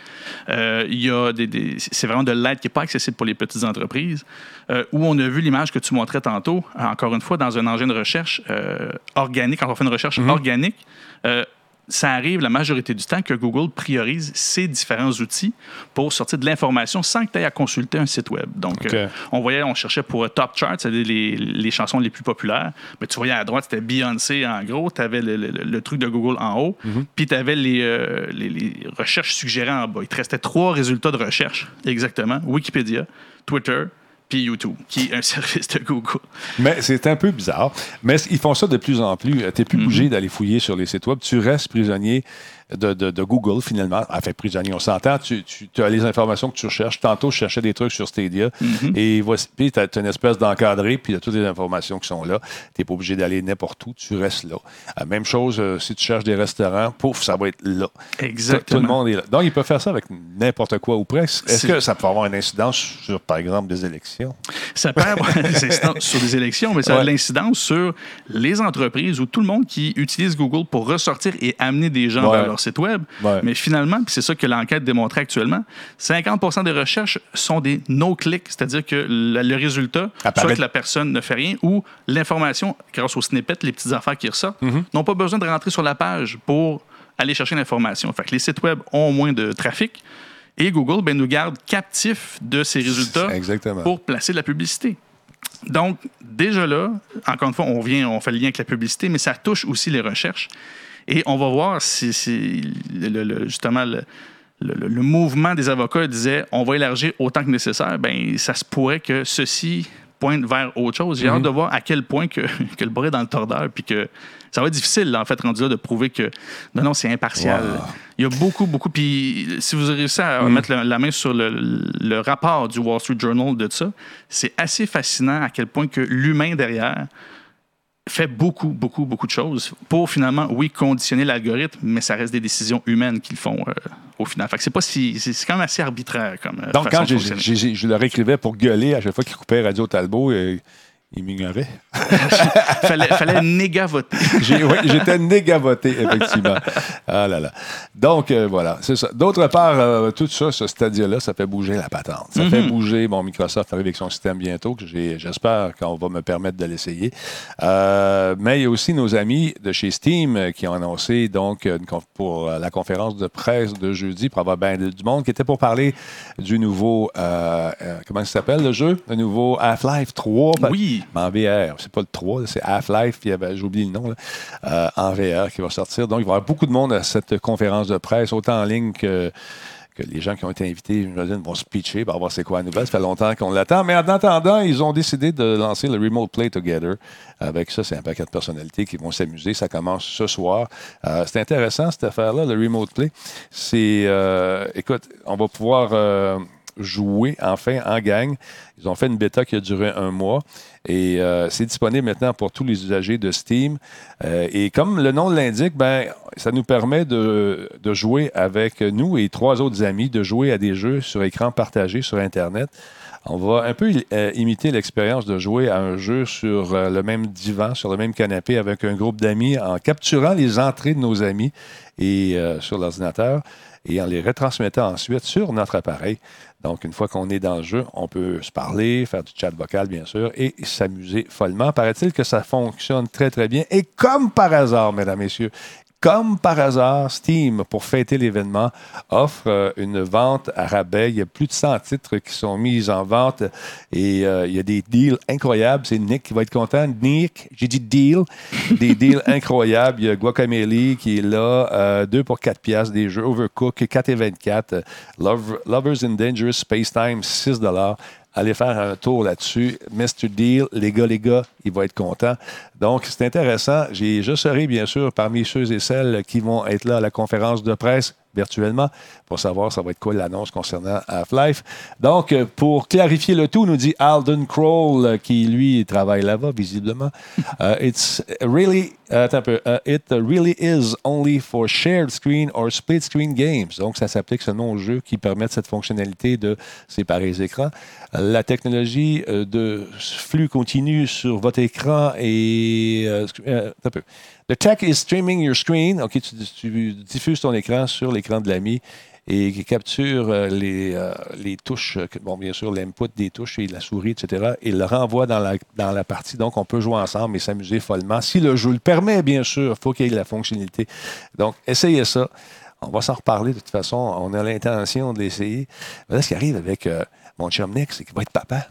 Euh, il y a des, des- c'est vraiment de l'aide qui n'est pas accessible pour les petites entreprises. Où on a vu l'image que tu montrais tantôt, encore une fois, dans un engin de recherche euh, quand on fait une recherche organique. euh, ça arrive la majorité du temps que Google priorise ses différents outils pour sortir de l'information sans que tu aies à consulter un site web. Donc, euh, on voyait, on cherchait pour euh, Top Chart, c'est-à-dire les, les chansons les plus populaires. Mais tu voyais à droite, c'était Beyoncé en gros, tu avais le, le- le truc de Google en haut, puis tu avais les, euh, les, les recherches suggérées en bas. Il te restait trois résultats de recherche, exactement Wikipédia, Twitter, puis YouTube, qui est un service de Google. Mais c'est un peu bizarre. Mais ils font ça de plus en plus. Tu n'es plus obligé d'aller fouiller sur les sites web. Tu restes prisonnier de, de- de Google, finalement. Enfin, prisonnier, on s'entend. Tu, tu- as les informations que tu recherches. Tantôt, je cherchais des trucs sur Stadia. Et voici, puis tu as, une espèce d'encadré, puis il y a toutes les informations qui sont là. Tu n'es pas obligé d'aller n'importe où. Tu restes là. Euh, même chose, euh, si tu cherches des restaurants, pouf, ça va être là. Exactement. Tout le monde est là. Donc, ils peuvent faire ça avec n'importe quoi ou presque. Est-ce que ça peut avoir une incidence sur, par exemple, des élections? Ça peut avoir des incidences sur des élections, mais ça a de l'incidence sur les entreprises ou tout le monde qui utilise Google pour ressortir et amener des gens Ouais. vers leur site web. Ouais. Mais finalement, puis c'est ça que l'enquête démontrait actuellement, 50% des recherches sont des no-click, c'est-à-dire que le, le résultat, Apparaît- soit que la personne ne fait rien ou l'information, grâce aux snippets, les petites affaires qui ressortent, Mm-hmm. n'ont pas besoin de rentrer sur la page pour aller chercher l'information. Fait que les sites web ont moins de trafic et Google ben, nous garde captifs de ces résultats Exactement. pour placer de la publicité. Donc, déjà là, encore une fois, on vient, on fait le lien avec la publicité, mais ça touche aussi les recherches. Et on va voir si, si le- le- justement le, mouvement des avocats disait on va élargir autant que nécessaire. Ben, ça se pourrait que ceci pointe vers autre chose. J'ai hâte de voir à quel point que, que le bras est dans le tordeur, puis que ça va être difficile, là, en fait, rendu là, de prouver que non, non, c'est impartial. Wow. Il y a beaucoup, beaucoup. Puis si vous réussissez à mettre la, la main sur le, le rapport du Wall Street Journal de ça, c'est assez fascinant à quel point que l'humain derrière fait beaucoup, beaucoup, beaucoup de choses pour finalement, oui, conditionner l'algorithme, mais ça reste des décisions humaines qu'ils font euh, au final. Fait que c'est pas si. C'est quand même assez arbitraire comme. euh, Donc, façon quand de j'ai- fonctionner. j'ai- j'ai- je leur écrivais pour gueuler à chaque fois qu'ils coupaient Radio Talbot, euh, ils m'ignoraient. fallait, fallait néga voter. J'ai- oui, J'étais négavoté, effectivement. Ah là là. Donc, euh, voilà, c'est ça. D'autre part, euh, tout ça, ce Stadia-là, ça fait bouger la patente. Ça fait bouger. Bon, Microsoft arrive avec son système bientôt, que j'espère qu'on va me permettre de l'essayer. Euh, mais il y a aussi nos amis de chez Steam qui ont annoncé, donc, une pour la conférence de presse de jeudi, pour avoir bien du monde, qui était pour parler du nouveau, comment ça s'appelle le jeu? Le nouveau Half-Life 3. Oui. Mais en VR. C'est pas le 3, là, c'est Half-Life, puis j'ai oublié le nom, euh, en VR qui va sortir. Donc, il va y avoir beaucoup de monde à cette conférence de presse, autant en ligne que, les gens qui ont été invités, j'imagine, vont se pitcher pour voir c'est quoi la nouvelle. Ça fait longtemps qu'on l'attend. Mais en attendant, ils ont décidé de lancer le Remote Play Together. Avec ça, c'est un paquet de personnalités qui vont s'amuser. Ça commence ce soir. Euh, c'est intéressant, cette affaire-là, le Remote Play. C'est, euh, écoute, on va pouvoir... jouer enfin en gang. Ils ont fait une bêta qui a duré un mois et euh, c'est disponible maintenant pour tous les usagers de Steam. Euh, et comme le nom l'indique, ben, ça nous permet de, de jouer avec nous et trois autres amis, de jouer à des jeux sur écran partagé sur Internet. On va un peu euh, imiter l'expérience de jouer à un jeu sur le même divan, sur le même canapé avec un groupe d'amis en capturant les entrées de nos amis et sur l'ordinateur et en les retransmettant ensuite sur notre appareil. Donc, une fois qu'on est dans le jeu, on peut se parler, faire du chat vocal, bien sûr, et s'amuser follement. Paraît-il que ça fonctionne très, très bien. Et comme par hasard, mesdames, messieurs, comme par hasard, Steam, pour fêter l'événement, offre euh, une vente à rabais. Il y a plus de 100 titres qui sont mis en vente et euh, il y a des deals incroyables. C'est Nick qui va être content. Nick, j'ai dit deal. Des deals incroyables. Il y a Guacamole qui est là. 2 pour 4 piastres. Des jeux Overcooked, 4 et 24. Love- Lovers in Dangerous Space Time, 6 Allez faire un tour là-dessus. Mr. Deal, les gars, les gars, il va être content. Donc, c'est intéressant. Je serai, bien sûr, parmi ceux et celles qui vont être là à la conférence de presse virtuellement pour savoir ça va être quoi l'annonce concernant Half-Life. Donc, euh, pour clarifier le tout, nous dit Alden Kroll, euh, qui lui travaille là-bas, visiblement. Euh, it's really, attends un peu, it really is only for shared screen or split screen games. Donc, ça s'applique seulement aux jeux qui permettent cette fonctionnalité de séparer les écrans. La technologie de flux continu sur votre écran et euh, attends un peu. The tech is streaming your screen. OK, tu, tu diffuses ton écran sur l'écran de l'ami et qui capture euh, les, euh, les touches, euh, bon, bien sûr, l'input des touches et la souris, etc., et le renvoie dans la, dans la partie. Donc, on peut jouer ensemble et s'amuser follement. Si le jeu le permet, bien sûr, il faut qu'il y ait la fonctionnalité. Donc, essayez ça. On va s'en reparler de toute façon. On a l'intention de l'essayer. Mais Là, ce qui arrive avec euh, mon chum Nick, c'est qu'il va être papa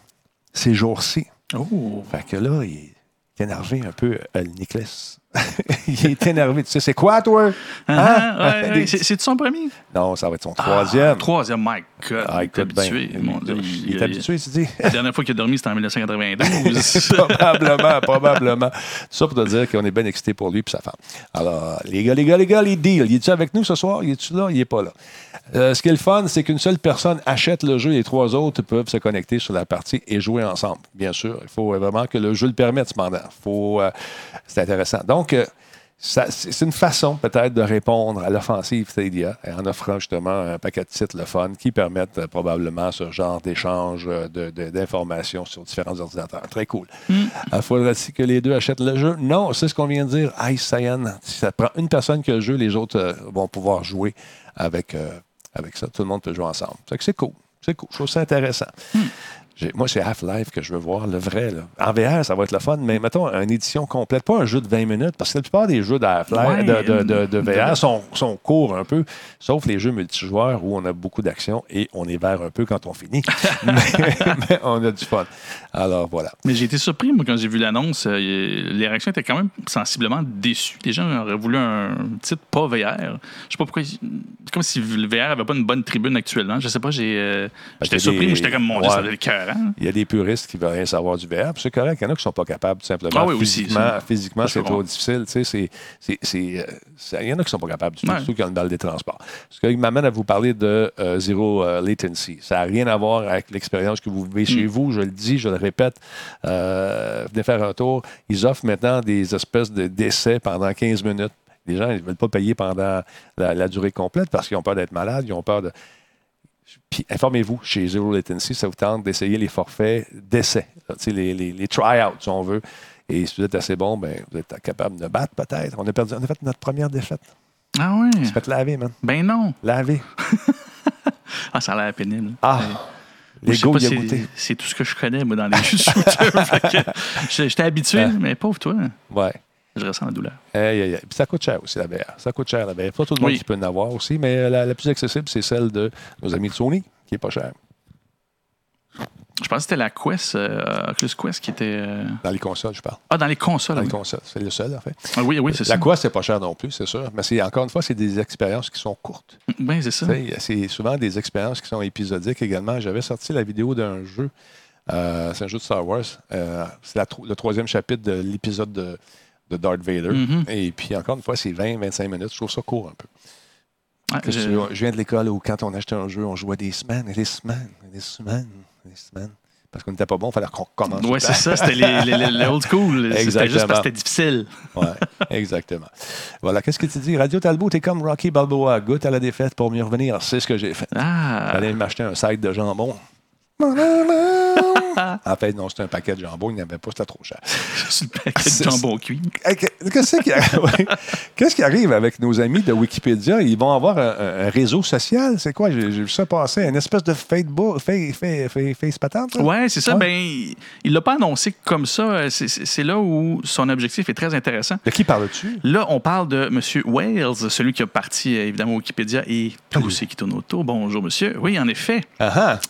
ces jours-ci. Oh. Fait que là, il est énervé un peu, euh, Nicolas. il est énervé. Tu sais, c'est quoi, toi? Hein? Ouais. Des- C'est- C'est-tu son premier? Non, ça va être son troisième. Ah, troisième, my God. Ah, il est écoute habitué. mon Dieu, Il, il- est habitué, tu dis? La dernière fois qu'il a dormi, c'était en 1992. probablement, probablement. Tout ça pour te dire qu'on est bien excité pour lui et sa femme. Alors, les gars, les gars, les gars, les deals. Il est-tu avec nous ce soir? Il est-tu là? Il n'est pas là. Euh, ce qui est le fun, c'est qu'une seule personne achète le jeu, les trois autres peuvent se connecter sur la partie et jouer ensemble. Bien sûr, il faut vraiment que le jeu le permette, cependant. Faut, euh, c'est intéressant. Donc, ça- c'est une façon peut-être de répondre à l'offensive Stadia en offrant justement un paquet de sites le fun qui permettent euh, probablement ce genre d'échange euh, d'informations sur différents ordinateurs. Très cool. Euh, Faudrait-il que les deux achètent le jeu? Non, c'est ce qu'on vient de dire. Ice Cyan, si ça prend une personne qui a le jeu, les autres euh, vont pouvoir jouer avec, avec ça. Tout le monde peut jouer ensemble. C'est cool. C'est cool. Je trouve ça intéressant. J'ai- Moi, c'est Half-Life que je veux voir, le vrai. Là. En VR, ça va être le fun, mais mettons une édition complète, pas un jeu de 20 minutes, parce que la plupart des jeux de, Half-Life, Ouais, de, de- de- de VR sont, sont courts un peu, sauf les jeux multijoueurs où on a beaucoup d'action et on est vert un peu quand on finit. mais, mais on a du fun. Alors voilà. Mais j'ai été surpris, moi, quand j'ai vu l'annonce. euh, les réactions étaient quand même sensiblement déçues. Les gens auraient voulu un titre pas VR. Je sais pas pourquoi. C'est comme si le VR avait pas une bonne tribune actuellement. Je sais pas, j'ai. euh, j'étais Ben, surpris, des- mais j'étais comme mon Dieu, ça doit être écœurant. Il y a des puristes qui veulent rien savoir du VR, c'est correct. Il y en a qui sont pas capables, tout simplement. Ah oui, physiquement, ça. physiquement c'est trop difficile. Tu sais, c'est, c'est, c'est, c'est- il y en a qui sont pas capables du tout, Ouais. surtout qui ont une balle des transports. Ce qui m'amène à vous parler de euh, Zero euh, Latency. Ça n'a rien à voir avec l'expérience que vous vivez Mm. chez vous. Je le dis, je le répète. Euh, venez faire un tour. Ils offrent maintenant des espèces de d'essais pendant 15 minutes. Les gens, ne veulent pas payer pendant la, la durée complète parce qu'ils ont peur d'être malades, ils ont peur de. Puis informez-vous, chez Zero Latency, ça vous tente d'essayer les forfaits d'essai, les, les, les try-outs, si on veut. Et si vous êtes assez bon, ben, vous êtes capable de battre peut-être. On a perdu, on a fait notre première défaite. Ah ouais? Faites laver, man. Ben non. Laver. Ah, ça a l'air pénible. Ah! Moi, Les a c'est- goûté. C'est tout ce que je connais, moi, dans les jeux de shooter. Fait que J'étais habitué, Ah. mais pauvre toi. Ouais. Je ressens la douleur. Aïe. Puis ça coûte cher aussi, la VR. Ça coûte cher, la VR. Pas tout le monde Oui. qui peut en avoir aussi, mais la, la plus accessible, c'est celle de nos amis de Sony, qui est pas chère. Je pense que c'était la Quest, euh, Oculus Quest, qui était. euh, Dans les consoles, je parle. Ah, dans les consoles. Dans les consoles. C'est le seul, en fait. Ah oui, oui, c'est ça. La quoi, c'est pas cher non plus, c'est sûr. Mais c'est, encore une fois, c'est des expériences qui sont courtes. Oui, c'est ça. C'est souvent des expériences qui sont épisodiques également. J'avais sorti la vidéo d'un jeu. euh, c'est un jeu de Star Wars. Euh, c'est le troisième chapitre de l'épisode de, de Darth Vader. Mhm. Et puis, encore une fois, c'est 20-25 minutes. Je trouve ça court un peu. Je- je viens de l'école où, quand on achetait un jeu, on jouait des semaines et des semaines et des semaines et des semaines. Parce qu'on n'était pas bon, il fallait qu'on recommence. Ouais, c'est ça, c'était les, old school. C'était juste parce que c'était difficile. Ouais, exactement. Voilà, qu'est-ce que tu dis? Radio Talbot, t'es comme Rocky Balboa. Goûte à la défaite pour mieux revenir. C'est ce que j'ai fait. Ah, J'allais m'acheter un side de jambon. en fait, non, c'était un paquet de jambon. Il n'y avait pas, c'était trop cher. sur le paquet C'est- de jambon cuit. Que- Qu'est-ce qui, arrive avec nos amis de Wikipédia? Ils vont avoir un, réseau social. C'est quoi? J'ai vu ça passer. Une espèce de Facebook, face, face, face, patente? Ouais, c'est ça. Ouais. Ben, il l'a pas annoncé comme ça. C'est- C'est c'est là où son objectif est très intéressant. De qui parles-tu? Là, on parle de M. Wales, celui qui a parti euh, évidemment Wikipédia et tous ceux qui tournent autour. Bonjour, monsieur. Oui, en effet.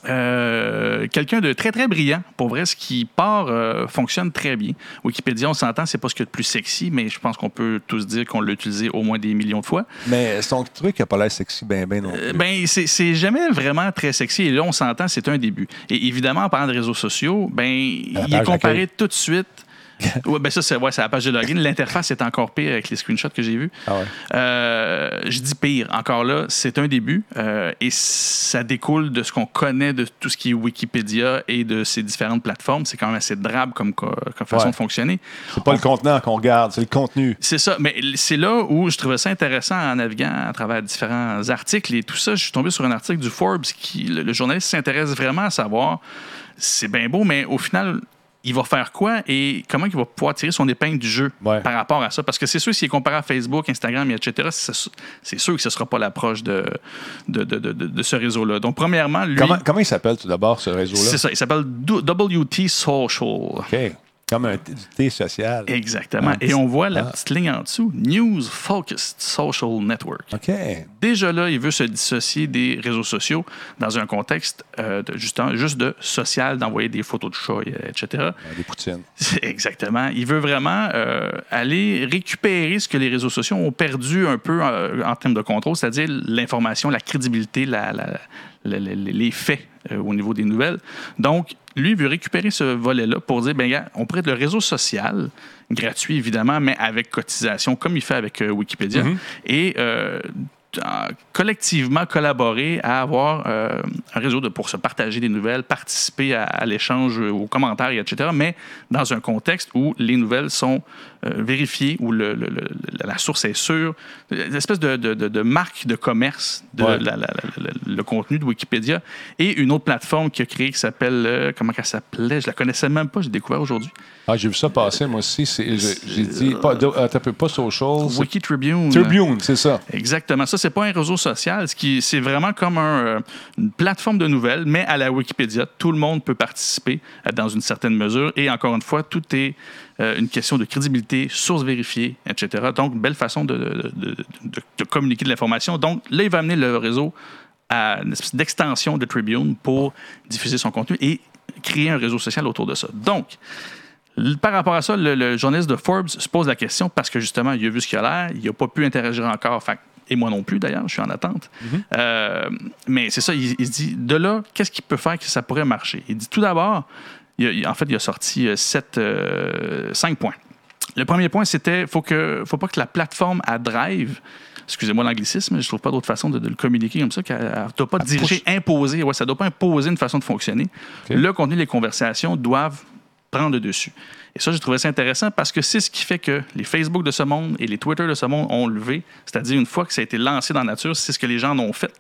Euh, Quelqu'un de très, très brillant. Pour vrai, ce qui part euh, fonctionne très bien. Wikipédia, on s'entend, c'est pas ce qu'il y a de plus sexy, mais je pense qu'on peut tous dire qu'on l'a utilisé au moins des millions de fois. Mais son truc n'a pas l'air sexy, ben, ben non plus. Euh, Ben, c'est c'est jamais vraiment très sexy. Et là, on s'entend, c'est un début. Et évidemment, en parlant de réseaux sociaux, ben, il est comparé tout de suite. ouais, ben ça, c'est ouais, la page de login. L'interface est encore pire avec les screenshots que j'ai vus. Ah ouais. Euh, je dis pire. Encore là, c'est un début euh, et ça découle de ce qu'on connaît de tout ce qui est Wikipédia et de ces différentes plateformes. C'est quand même assez drabe comme, co- comme façon Ouais. de fonctionner. C'est pas le contenant qu'on regarde, c'est le contenu. C'est ça, mais c'est là où je trouvais ça intéressant en naviguant à travers différents articles et tout ça. Je suis tombé sur un article du Forbes qui, le, le journaliste s'intéresse vraiment à savoir, c'est bien beau, mais au final, il va faire quoi et comment il va pouvoir tirer son épingle du jeu Ouais. par rapport à ça? Parce que c'est sûr, s'il est comparé à Facebook, Instagram, et etc., c'est sûr que ce ne sera pas l'approche de, de, de, de- de ce réseau-là. Donc, premièrement, lui, Comment, comment il s'appelle tout d'abord, ce réseau-là? c'est ça, il s'appelle WT Social. OK. Comme un thé social. Exactement. Ah, Et on voit la ah. petite ligne en dessous, News Focused Social Network. OK. Déjà là, il veut se dissocier des réseaux sociaux dans un contexte euh, de, juste de social, d'envoyer des photos de chats, etc. Euh, Des poutines. Exactement. Il veut vraiment euh, aller récupérer ce que les réseaux sociaux ont perdu un peu euh, en termes de contrôle, c'est-à-dire l'information, la crédibilité, la- la- les faits euh, au niveau des nouvelles. Donc, lui, il veut récupérer ce volet-là pour dire, ben gars, on pourrait être le réseau social, gratuit évidemment, mais avec cotisation, comme il fait avec euh, Wikipédia, et euh, en- collectivement collaborer à avoir un réseau de, pour se partager des nouvelles, participer à, à l'échange, aux commentaires, et etc., mais dans un contexte où les nouvelles sont euh, vérifiées, où le- le- le- la source est sûre, une espèce de, de- de- de marque de commerce de Ouais. la- la- la- la- le contenu de Wikipédia, et une autre plateforme qui a créé qui s'appelle, euh, comment elle s'appelait, je la connaissais même pas, j'ai découvert aujourd'hui, Ah, j'ai vu ça passer, moi aussi. J'ai dit, pas, attends un peu, pas social. Wiki Tribune. Tribune, c'est ça. Exactement. Ça, c'est pas un réseau social. C'est vraiment comme un, euh, une plateforme de nouvelles, mais à la Wikipédia. Tout le monde peut participer euh, dans une certaine mesure. Et encore une fois, tout est euh, une question de crédibilité, source vérifiée, etc. Donc, belle façon de, de- de- de- de communiquer de l'information. Donc, là, il va amener le réseau à une espèce d'extension de Tribune pour diffuser son contenu et créer un réseau social autour de ça. Donc, Par rapport à ça, le, le journaliste de Forbes se pose la question parce que justement, il a vu ce qu'il a l'air, il n'a pas pu interagir encore. Fait, et moi non plus, d'ailleurs, je suis en attente. Euh, mais c'est ça, il, il se dit, de là, qu'est-ce qu'il peut faire que ça pourrait marcher? Il dit tout d'abord, il a- il- en fait, il a sorti euh, sept, euh, cinq points. Le premier point, c'était faut que faut pas que la plateforme à Drive, excusez-moi l'anglicisme, je trouve pas d'autre façon de, de le communiquer comme ça, qu'elle ne doit pas diriger, imposer, ouais, ça doit pas imposer une façon de fonctionner. OK. Le contenu, les conversations doivent prendre le dessus. Et ça, j'ai trouvé ça intéressant parce que c'est ce qui fait que les Facebook de ce monde et les Twitter de ce monde ont levé. C'est-à-dire, une fois que ça a été lancé dans la nature, c'est ce que les gens en ont fait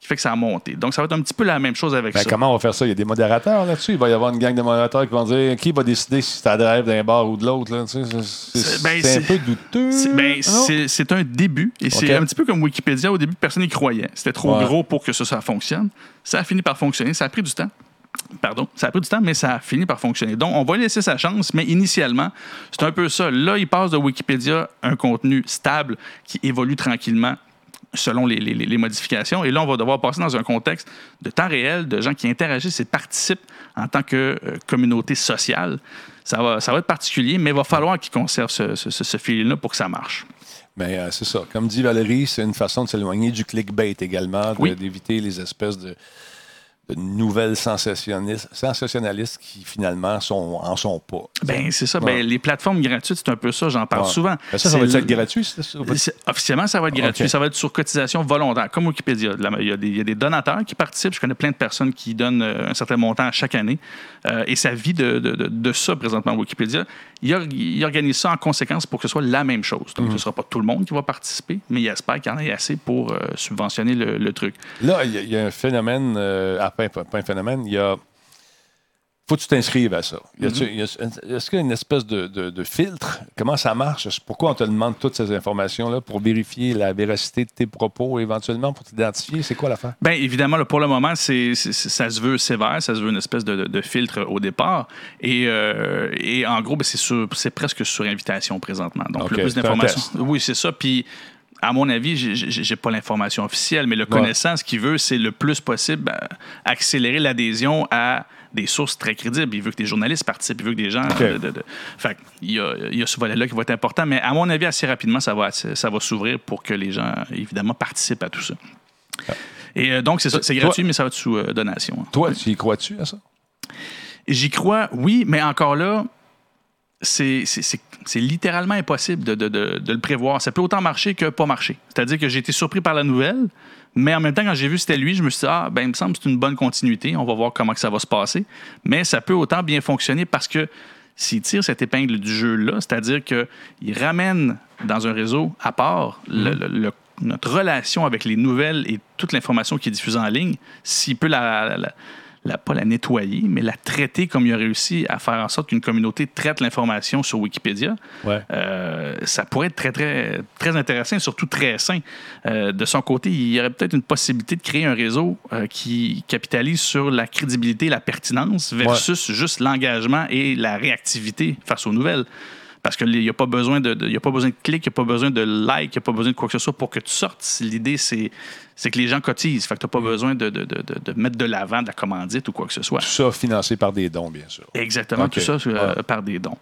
qui fait que ça a monté. Donc, ça va être un petit peu la même chose avec Ben, ça. comment on va faire ça? Il y a des modérateurs là-dessus. Il va y avoir une gang de modérateurs qui vont dire qui va décider si c'est à drive d'un bar ou de l'autre. tu sais, C'est ben, c'est un peu douteux. C'est ben, c'est- un début. Et c'est un petit peu comme Wikipédia. Au début, personne n'y croyait. C'était trop Ouais. gros pour que ça, ça fonctionne. Ça a fini par fonctionner. Ça a pris du temps. Pardon, ça a pris du temps, mais ça a fini par fonctionner. Donc, on va laisser sa chance, mais initialement, c'est un peu ça. Là, il passe de Wikipédia un contenu stable qui évolue tranquillement selon les, les- les modifications. Et là, on va devoir passer dans un contexte de temps réel, de gens qui interagissent et participent en tant que euh, communauté sociale. Ça va, ça va être particulier, mais il va falloir qu'ils conservent ce, ce, ce- ce feeling-là pour que ça marche. Mais euh, c'est ça. Comme dit Valérie, c'est une façon de s'éloigner du clickbait également, Oui. d'éviter les espèces de, de nouvelles sensationnalistes, sensationnalistes qui finalement sont, en sont pas. Ben, c'est ça. Ouais. Ben, les plateformes gratuites, c'est un peu ça. J'en parle Ouais. souvent. Ben ça, ça va être gratuit? ça? Officiellement, ça va être gratuit. Ça va être sur cotisation volontaire, comme Wikipédia. Il y, a des, il y a des donateurs qui participent. Je connais plein de personnes qui donnent euh, un certain montant à chaque année. Euh, et ça vit de, de- de- de ça présentement, Wikipédia. Il, il organise ça en conséquence pour que ce soit la même chose. Mhm. Donc, ce ne sera pas tout le monde qui va participer, mais il espère qu'il y en ait assez pour euh, subventionner le, le truc. Là, il y, a- un phénomène, euh, ah, pas, pas un phénomène, il y a. faut que tu t'inscrives à ça. A- Est-ce qu'il y a une espèce de, de- de filtre? Comment ça marche? Pourquoi on te demande toutes ces informations-là pour vérifier la véracité de tes propos éventuellement, pour t'identifier? C'est quoi l'affaire? Bien, évidemment, là, pour le moment, c'est, ça se veut sévère, ça se veut une espèce de, filtre au départ. Et, euh, et en gros, ben, c'est, c'est presque sur invitation présentement. Donc, le plus d'informations. Oui, c'est ça. Puis, à mon avis, j'ai, pas l'information officielle, mais le connaissant, ce qu'il veut, c'est le plus possible ben, accélérer l'adhésion à des sources très crédibles. Il veut que des journalistes participent, il veut que des gens. OK. de- de- de- Fait il y a, il y a ce volet-là qui va être important, mais à mon avis, assez rapidement, ça va, ça va s'ouvrir pour que les gens, évidemment, participent à tout ça. Et euh, donc, c'est ça. C'est Toi- gratuit, mais ça va être sous euh, donation. hein. Toi, tu y crois-tu à ça? J'y crois, oui, mais encore là, c'est littéralement impossible de, le prévoir. Ça peut autant marcher que pas marcher. C'est-à-dire que j'ai été surpris par la nouvelle, mais en même temps, quand j'ai vu c'était lui, je me suis dit, ah, ben, il me semble que c'est une bonne continuité. On va voir comment ça va se passer. Mais ça peut autant bien fonctionner parce que s'il tire cette épingle du jeu-là, c'est-à-dire qu'il ramène dans un réseau à part notre relation avec les nouvelles et toute l'information qui est diffusée en ligne, s'il peut la- la- pas la nettoyer, mais la traiter comme il a réussi à faire en sorte qu'une communauté traite l'information sur Wikipédia, Ouais. euh, ça pourrait être très, très, très intéressant et surtout très sain. Euh, de son côté, il y aurait peut-être une possibilité de créer un réseau euh, qui capitalise sur la crédibilité, la pertinence versus juste l'engagement et la réactivité face aux nouvelles. Parce qu'il n'y a pas besoin de, de- y a pas besoin de clics, il n'y a pas besoin de like, il n'y a pas besoin de quoi que ce soit pour que tu sortes. L'idée, c'est, c'est que les gens cotisent. Fait que tu n'as pas besoin de, de- de- de- mettre de l'avant de la commandite ou quoi que ce soit. Tout ça financé par des dons, bien sûr. Exactement, tout ça euh, Ouais. par des dons.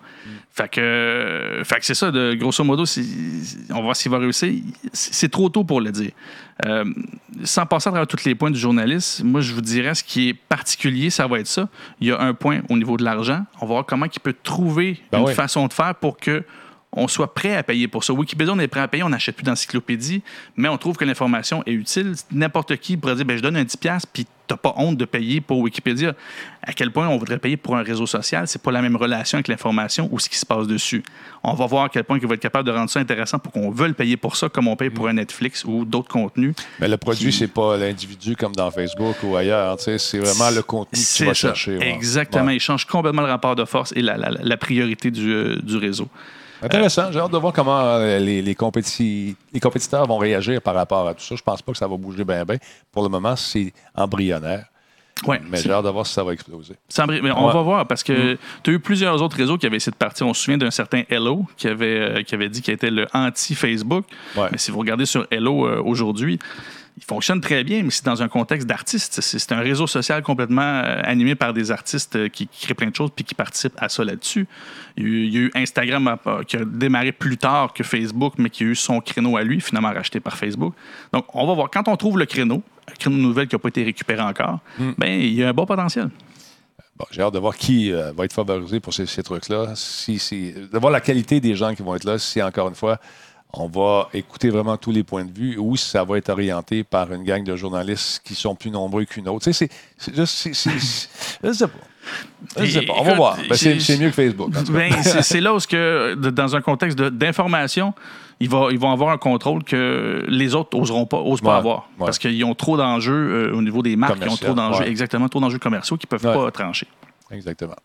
Fait que, euh, fait que c'est ça, de, grosso modo, on va voir s'il va réussir. C'est c'est trop tôt pour le dire. Euh, sans passer à travers tous les points du journaliste, moi, je vous dirais ce qui est particulier, ça va être ça. Il y a un point au niveau de l'argent. On va voir comment il peut trouver Ben une oui. façon de faire pour que on soit prêt à payer pour ça. Wikipédia, on est prêt à payer, on n'achète plus d'encyclopédie, mais on trouve que l'information est utile. N'importe qui pourrait dire, ben, je donne un 10$, puis t'as pas honte de payer pour Wikipédia. À quel point on voudrait payer pour un réseau social, c'est pas la même relation avec l'information ou ce qui se passe dessus. On va voir à quel point il va être capable de rendre ça intéressant pour qu'on veuille payer pour ça, comme on paye pour un Netflix ou d'autres contenus. Mais le produit, c'est pas l'individu comme dans Facebook ou ailleurs. C'est vraiment le contenu que tu vas ça. chercher. Exactement. Ouais. Il change complètement le rapport de force et la, la- la priorité du, euh, du réseau. Intéressant. J'ai hâte de voir comment euh, les, les, compéti- les compétiteurs vont réagir par rapport à tout ça. Je pense pas que ça va bouger bien, bien. Pour le moment, c'est embryonnaire. Ouais, Mais j'ai hâte de voir si ça va exploser. Mais on Ouais. va voir parce que tu as eu plusieurs autres réseaux qui avaient essayé de partir. On se souvient d'un certain Hello qui avait, euh, qui avait dit qu'il était le anti-Facebook. Ouais. Mais si vous regardez sur Hello euh, aujourd'hui, il fonctionne très bien, mais c'est dans un contexte d'artistes. C'est un réseau social complètement euh, animé par des artistes euh, qui, qui créent plein de choses puis qui participent à ça là-dessus. Il y a eu, il y a eu Instagram euh, qui a démarré plus tard que Facebook, mais qui a eu son créneau à lui, finalement racheté par Facebook. Donc, on va voir. Quand on trouve le créneau, un créneau nouvelle qui n'a pas été récupéré encore, ben, il y a un bon potentiel. Bon, j'ai hâte de voir qui euh, va être favorisé pour ces, ces trucs-là. Si, si- de voir la qualité des gens qui vont être là. Si, encore une fois, on va écouter vraiment tous les points de vue ou si ça va être orienté par une gang de journalistes qui sont plus nombreux qu'une autre. Tu sais, c'est- juste. Je sais pas. Je sais pas. On va Écoute, voir. Ben, c'est mieux que Facebook. Ben, c'est là où, que, dans un contexte d'information, ils, vont- ils vont avoir un contrôle que les autres n'oseront pas, osent pas avoir. ouais. Parce qu'ils ont trop d'enjeux euh, au niveau des marques, ils ont Commercial, trop d'enjeux, ouais. exactement, trop d'enjeux commerciaux qui ne peuvent pas trancher. Exactement.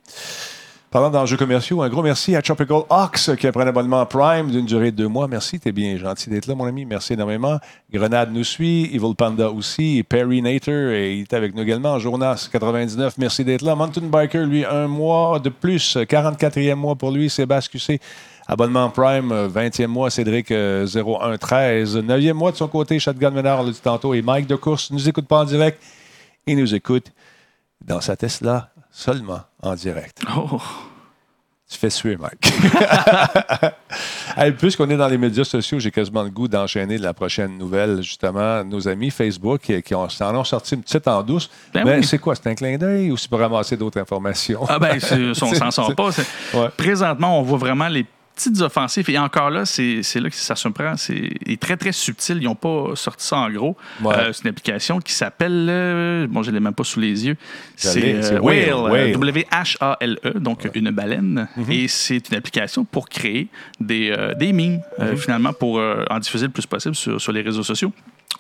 Parlant d'enjeux commerciaux, un gros merci à Tropical Ox qui a pris un abonnement Prime d'une durée de deux mois. Merci, t'es bien gentil d'être là, mon ami. Merci énormément. Grenade nous suit, Evil Panda aussi, Perry Nater, et il est avec nous également. Jonas 99, merci d'être là. Mountain Biker, lui, un mois de plus, 44e mois pour lui. Sébastien QC, abonnement Prime, euh, 20e mois. Cédric euh, 0113, 9e mois de son côté. Shotgun Ménard, on l'a dit tantôt, et Mike de course nous écoute pas en direct. Il nous écoute dans sa Tesla seulement en direct. Oh, Tu fais suer, Mike. Hey, Puisqu'on est dans les médias sociaux, j'ai quasiment le goût d'enchaîner la prochaine nouvelle. Justement, nos amis Facebook qui, qui ont, en ont sorti une petite en douce. Ben Mais oui. c'est quoi? C'est un clin d'œil ou c'est pour ramasser d'autres informations? Ah ben, on s'en sort pas. Ouais. Présentement, on voit vraiment les petites offensives. Et encore là, c'est là que ça se prend. C'est très, très subtil. Ils n'ont pas sorti ça en gros. Ouais. Euh, c'est une application qui s'appelle... euh, bon, je ne l'ai même pas sous les yeux. C'est euh, Whale, Whale, E, donc une baleine. Mhm. Et c'est une application pour créer des, des memes, Mhm. finalement, pour en diffuser le plus possible sur, sur les réseaux sociaux.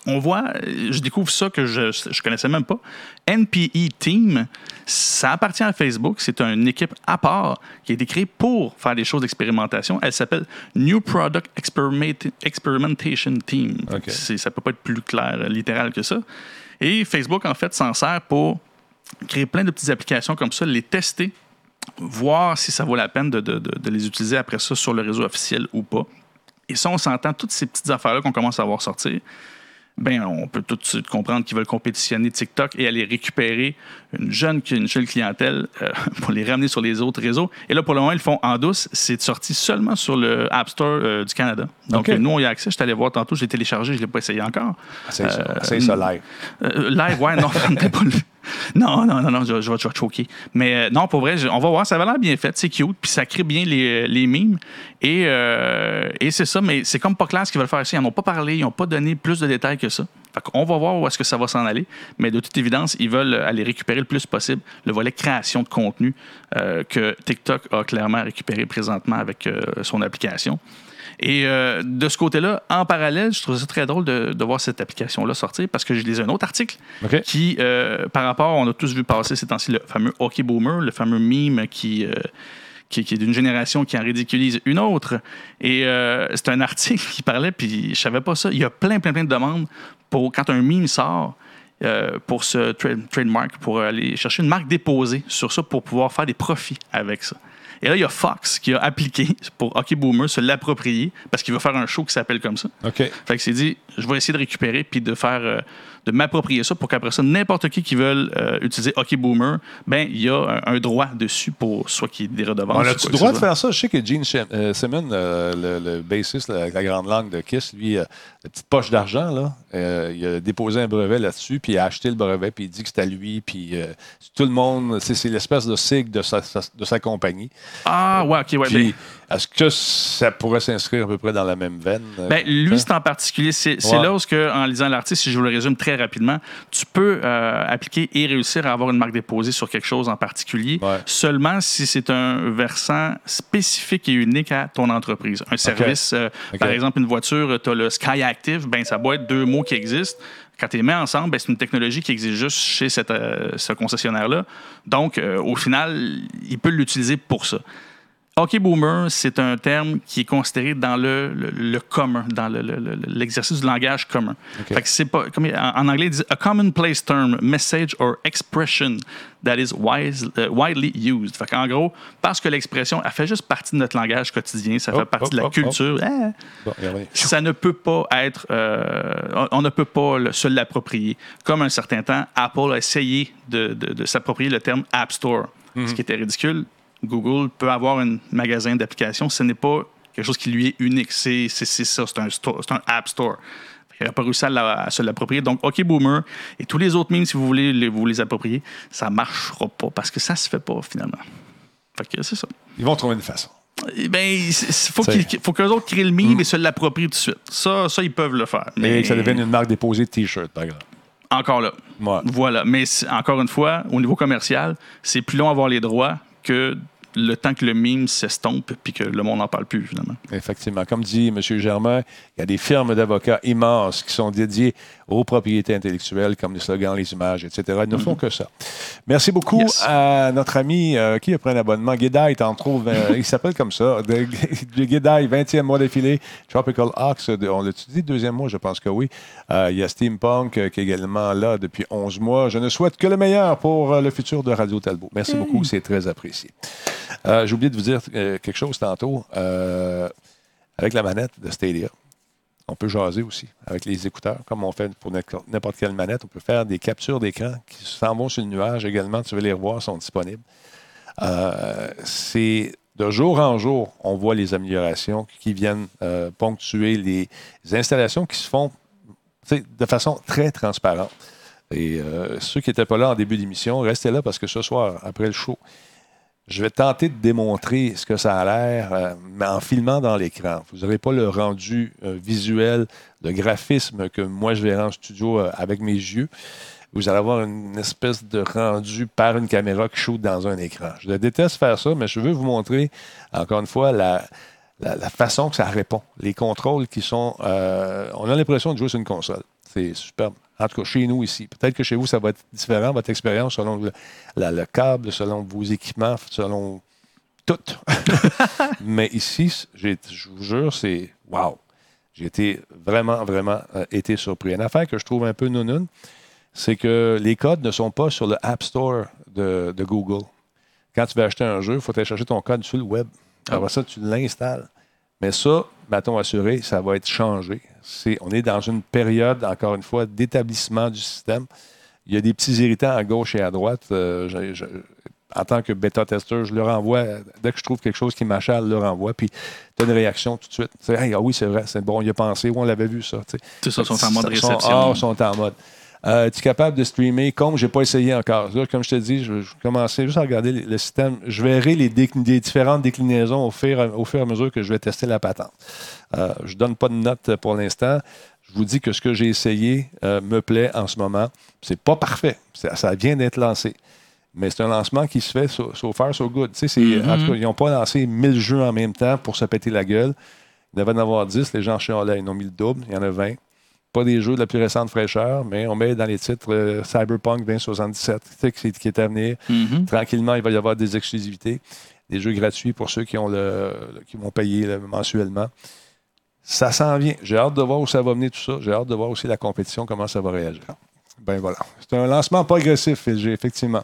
On voit, je découvre ça que je ne connaissais même pas. NPE Team, ça appartient à Facebook. C'est une équipe à part qui a été créée pour faire des choses d'expérimentation. Elle s'appelle New Product Experiment- Experimentation Team. Ça peut pas être plus clair, littéral que ça. Et Facebook, en fait, s'en sert pour créer plein de petites applications comme ça, les tester, voir si ça vaut la peine de, de- de- de les utiliser après ça sur le réseau officiel ou pas. Et ça, on s'entend, toutes ces petites affaires-là qu'on commence à voir sortir, ben, on peut tout de suite comprendre qu'ils veulent compétitionner TikTok et aller récupérer une jeune, une jeune clientèle euh, pour les ramener sur les autres réseaux. Et là, pour le moment, ils le font en douce. C'est sorti seulement sur le App Store euh, du Canada. Donc, nous, on y a accès. Je suis allé voir tantôt, je l'ai téléchargé, je ne l'ai pas essayé encore. C'est ça, Euh, ça live. Live, ouais, non, pas le- non, non, non, non, je, vais, je choquer. Mais euh, non, pour vrai, on va voir, ça avait l'air bien fait, c'est cute, puis ça crée bien les, les mimes. Et, euh, et c'est ça, mais c'est comme pas clair ce qu'ils veulent faire ici. Ils n'en ont pas parlé, ils n'ont pas donné plus de détails que ça. Fait qu'on va voir où est-ce que ça va s'en aller. Mais de toute évidence, ils veulent aller récupérer le plus possible le volet création de contenu euh, que TikTok a clairement récupéré présentement avec euh, son application. Et euh, de ce côté-là, en parallèle, je trouve ça très drôle de, de voir cette application-là sortir parce que j'ai lisé un autre article qui, euh, par rapport, on a tous vu passer ces temps-ci le fameux hockey boomer, le fameux meme qui, euh, qui, qui est d'une génération qui en ridiculise une autre. Et euh, c'est un article qui parlait, puis je savais pas ça. Il y a plein, plein, plein de demandes pour quand un meme sort. euh, pour ce trade- trademark, pour aller chercher une marque déposée sur ça pour pouvoir faire des profits avec ça. Et là, il y a Fox qui a appliqué pour Hockey Boomer se l'approprier parce qu'il veut faire un show qui s'appelle comme ça. OK. Fait que c'est dit, je vais essayer de récupérer puis de faire, euh, de m'approprier ça pour qu'après ça, n'importe qui qui veut euh, utiliser Hockey Boomer, ben il y a un, un droit dessus pour soit qu'il y ait des redevances. On quoi le droit de faire ça? Je sais que Gene euh, Simmons, euh, le, le bassiste, la, la grande langue de Kiss, lui, la petite poche d'argent, là, euh, il a déposé un brevet là-dessus, puis il a acheté le brevet, puis il dit que c'est à lui, puis euh, tout le monde, c'est l'espèce de sigle de sa, sa- de sa compagnie. Ah, ouais, ok, ouais. Puis, est-ce que ça pourrait s'inscrire à peu près dans la même veine? euh, Ben, lui, c'est en particulier. C'est Ouais. là où, que, en lisant l'article, si je vous le résume très rapidement, tu peux euh, appliquer et réussir à avoir une marque déposée sur quelque chose en particulier, Ouais. seulement si c'est un versant spécifique et unique à ton entreprise. Un service, euh, par exemple, une voiture, tu as le Sky Active, ben, ça doit être deux mots qui existent. Quand tu les mets ensemble, ben, c'est une technologie qui existe juste chez cette, euh, ce concessionnaire-là. Donc, euh, au final, il peut l'utiliser pour ça. Hockey boomer, c'est un terme qui est considéré dans le, le, le commun, dans le- le- le- l'exercice du langage commun. Fait que c'est pas, comme en, en anglais, ils disent a commonplace term, message or expression that is wise- euh, widely used. Fait qu'en gros, parce que l'expression, elle fait juste partie de notre langage quotidien, ça fait partie de la culture. Bon, regardez. ça ne peut pas être. euh, on- ne peut pas se l'approprier. Comme un certain temps, Apple a essayé de, de- de s'approprier le terme App Store, ce qui était ridicule. Google peut avoir un magasin d'applications, ce n'est pas quelque chose qui lui est unique. C'est c'est- c'est ça, c'est un, store- c'est un App Store. Il n'a pas réussi à, la- à se l'approprier. Donc, OK Boomer et tous les autres memes, si vous voulez les, vous les approprier, ça ne marchera pas parce que ça ne se fait pas finalement. Fait que c'est ça. Ils vont trouver une façon. Eh Ben, il faut qu'il faut qu'eux autres créent le meme et se l'approprient tout de suite. Ça, ça, ils peuvent le faire. Et Mais que ça devienne une marque déposée de T-shirt, par exemple. encore là. Ouais. Voilà. Mais encore une fois, au niveau commercial, c'est plus long à avoir les droits que le temps que le meme s'estompe puis que le monde n'en parle plus, finalement. Effectivement. Comme dit M. Germain, il y a des firmes d'avocats immenses qui sont dédiées aux propriétés intellectuelles, comme les slogans, les images, etc. Ils ne font que ça. Merci beaucoup Yes. à notre ami euh, qui a pris un abonnement? Guédaille, t'en trouves. euh, il s'appelle comme ça. Guédaille, 20e mois d'affilée. Tropical Ox, on l'a-tu dit, deuxième mois, je pense que oui. Euh, il y a Steampunk euh, qui est également là depuis 11 mois. Je ne souhaite que le meilleur pour euh, le futur de Radio Talbot. Merci beaucoup, c'est très apprécié. Euh, J'ai oublié de vous dire euh, quelque chose tantôt. Euh, avec la manette de Stadia, on peut jaser aussi avec les écouteurs, comme on fait pour n'importe quelle manette. On peut faire des captures d'écran qui s'en vont sur le nuage également. Tu veux les revoir, sont disponibles. C'est de jour en jour, on voit les améliorations qui viennent ponctuer les installations qui se font de façon très transparente. Et ceux qui n'étaient pas là en début d'émission, restez là parce que ce soir, après le show, je vais tenter de démontrer ce que ça a l'air, euh, mais en filmant dans l'écran. Vous n'aurez pas le rendu euh, visuel, le graphisme que moi je verrai en studio euh, avec mes yeux. Vous allez avoir une espèce de rendu par une caméra qui shoot dans un écran. Je déteste faire ça, mais je veux vous montrer, encore une fois, la, la, façon que ça répond. Les contrôles qui sont. on a l'impression de jouer sur une console. C'est superbe. En tout cas, chez nous ici. Peut-être que chez vous, ça va être différent, votre expérience, selon le, la- le câble, selon vos équipements, selon tout. Mais ici, je vous jure, c'est wow. J'ai été vraiment, vraiment euh, été surpris. Une affaire que je trouve un peu nounoun, c'est que les codes ne sont pas sur le App Store de, de Google. Quand tu vas acheter un jeu, il faut aller chercher ton code sur le web. Après ça, tu l'installes. Mais ça, bâton assuré, ça va être changé. On est dans une période, encore une fois, d'établissement du système. Il y a des petits irritants à gauche et à droite. Euh, je- je- en tant que bêta-testeur, je le renvoie. Dès que je trouve quelque chose qui m'achale, je le renvoie. Puis tu as une réaction tout de suite. Hey, ah oui, c'est vrai, c'est bon, il a pensé, on l'avait vu ça. C'est ça, ils sont en mode Ils sont- réception. ah, ils sont en mode. Euh, tu es capable de streamer comme je n'ai pas essayé encore? Là, comme je te dis, je, je commençais juste à regarder le, le système. Je verrai les, différentes déclinaisons au fur, au fur et à mesure que je vais tester la patente. Euh, je ne donne pas de note pour l'instant. Je vous dis que ce que j'ai essayé euh, me plaît en ce moment. C'est pas parfait. Ça, ça vient d'être lancé. Mais c'est un lancement qui se fait so, so far, so good. Tu sais, c'est- Mhm. en tout cas, ils n'ont pas lancé 1000 jeux en même temps pour se péter la gueule. Il devait en avoir 10. Les gens chialaient. Ils en ont mis le double. Il y en a 20. Pas des jeux de la plus récente fraîcheur, mais on met dans les titres euh, Cyberpunk 2077 tu sais, qui, qui est à venir. Mhm. Tranquillement, il va y avoir des exclusivités, des jeux gratuits pour ceux qui, ont le, le- qui vont payer mensuellement. Ça s'en vient. J'ai hâte de voir où ça va mener tout ça. J'ai hâte de voir aussi la compétition, comment ça va réagir. Ben voilà. C'est un lancement pas agressif, j'ai effectivement.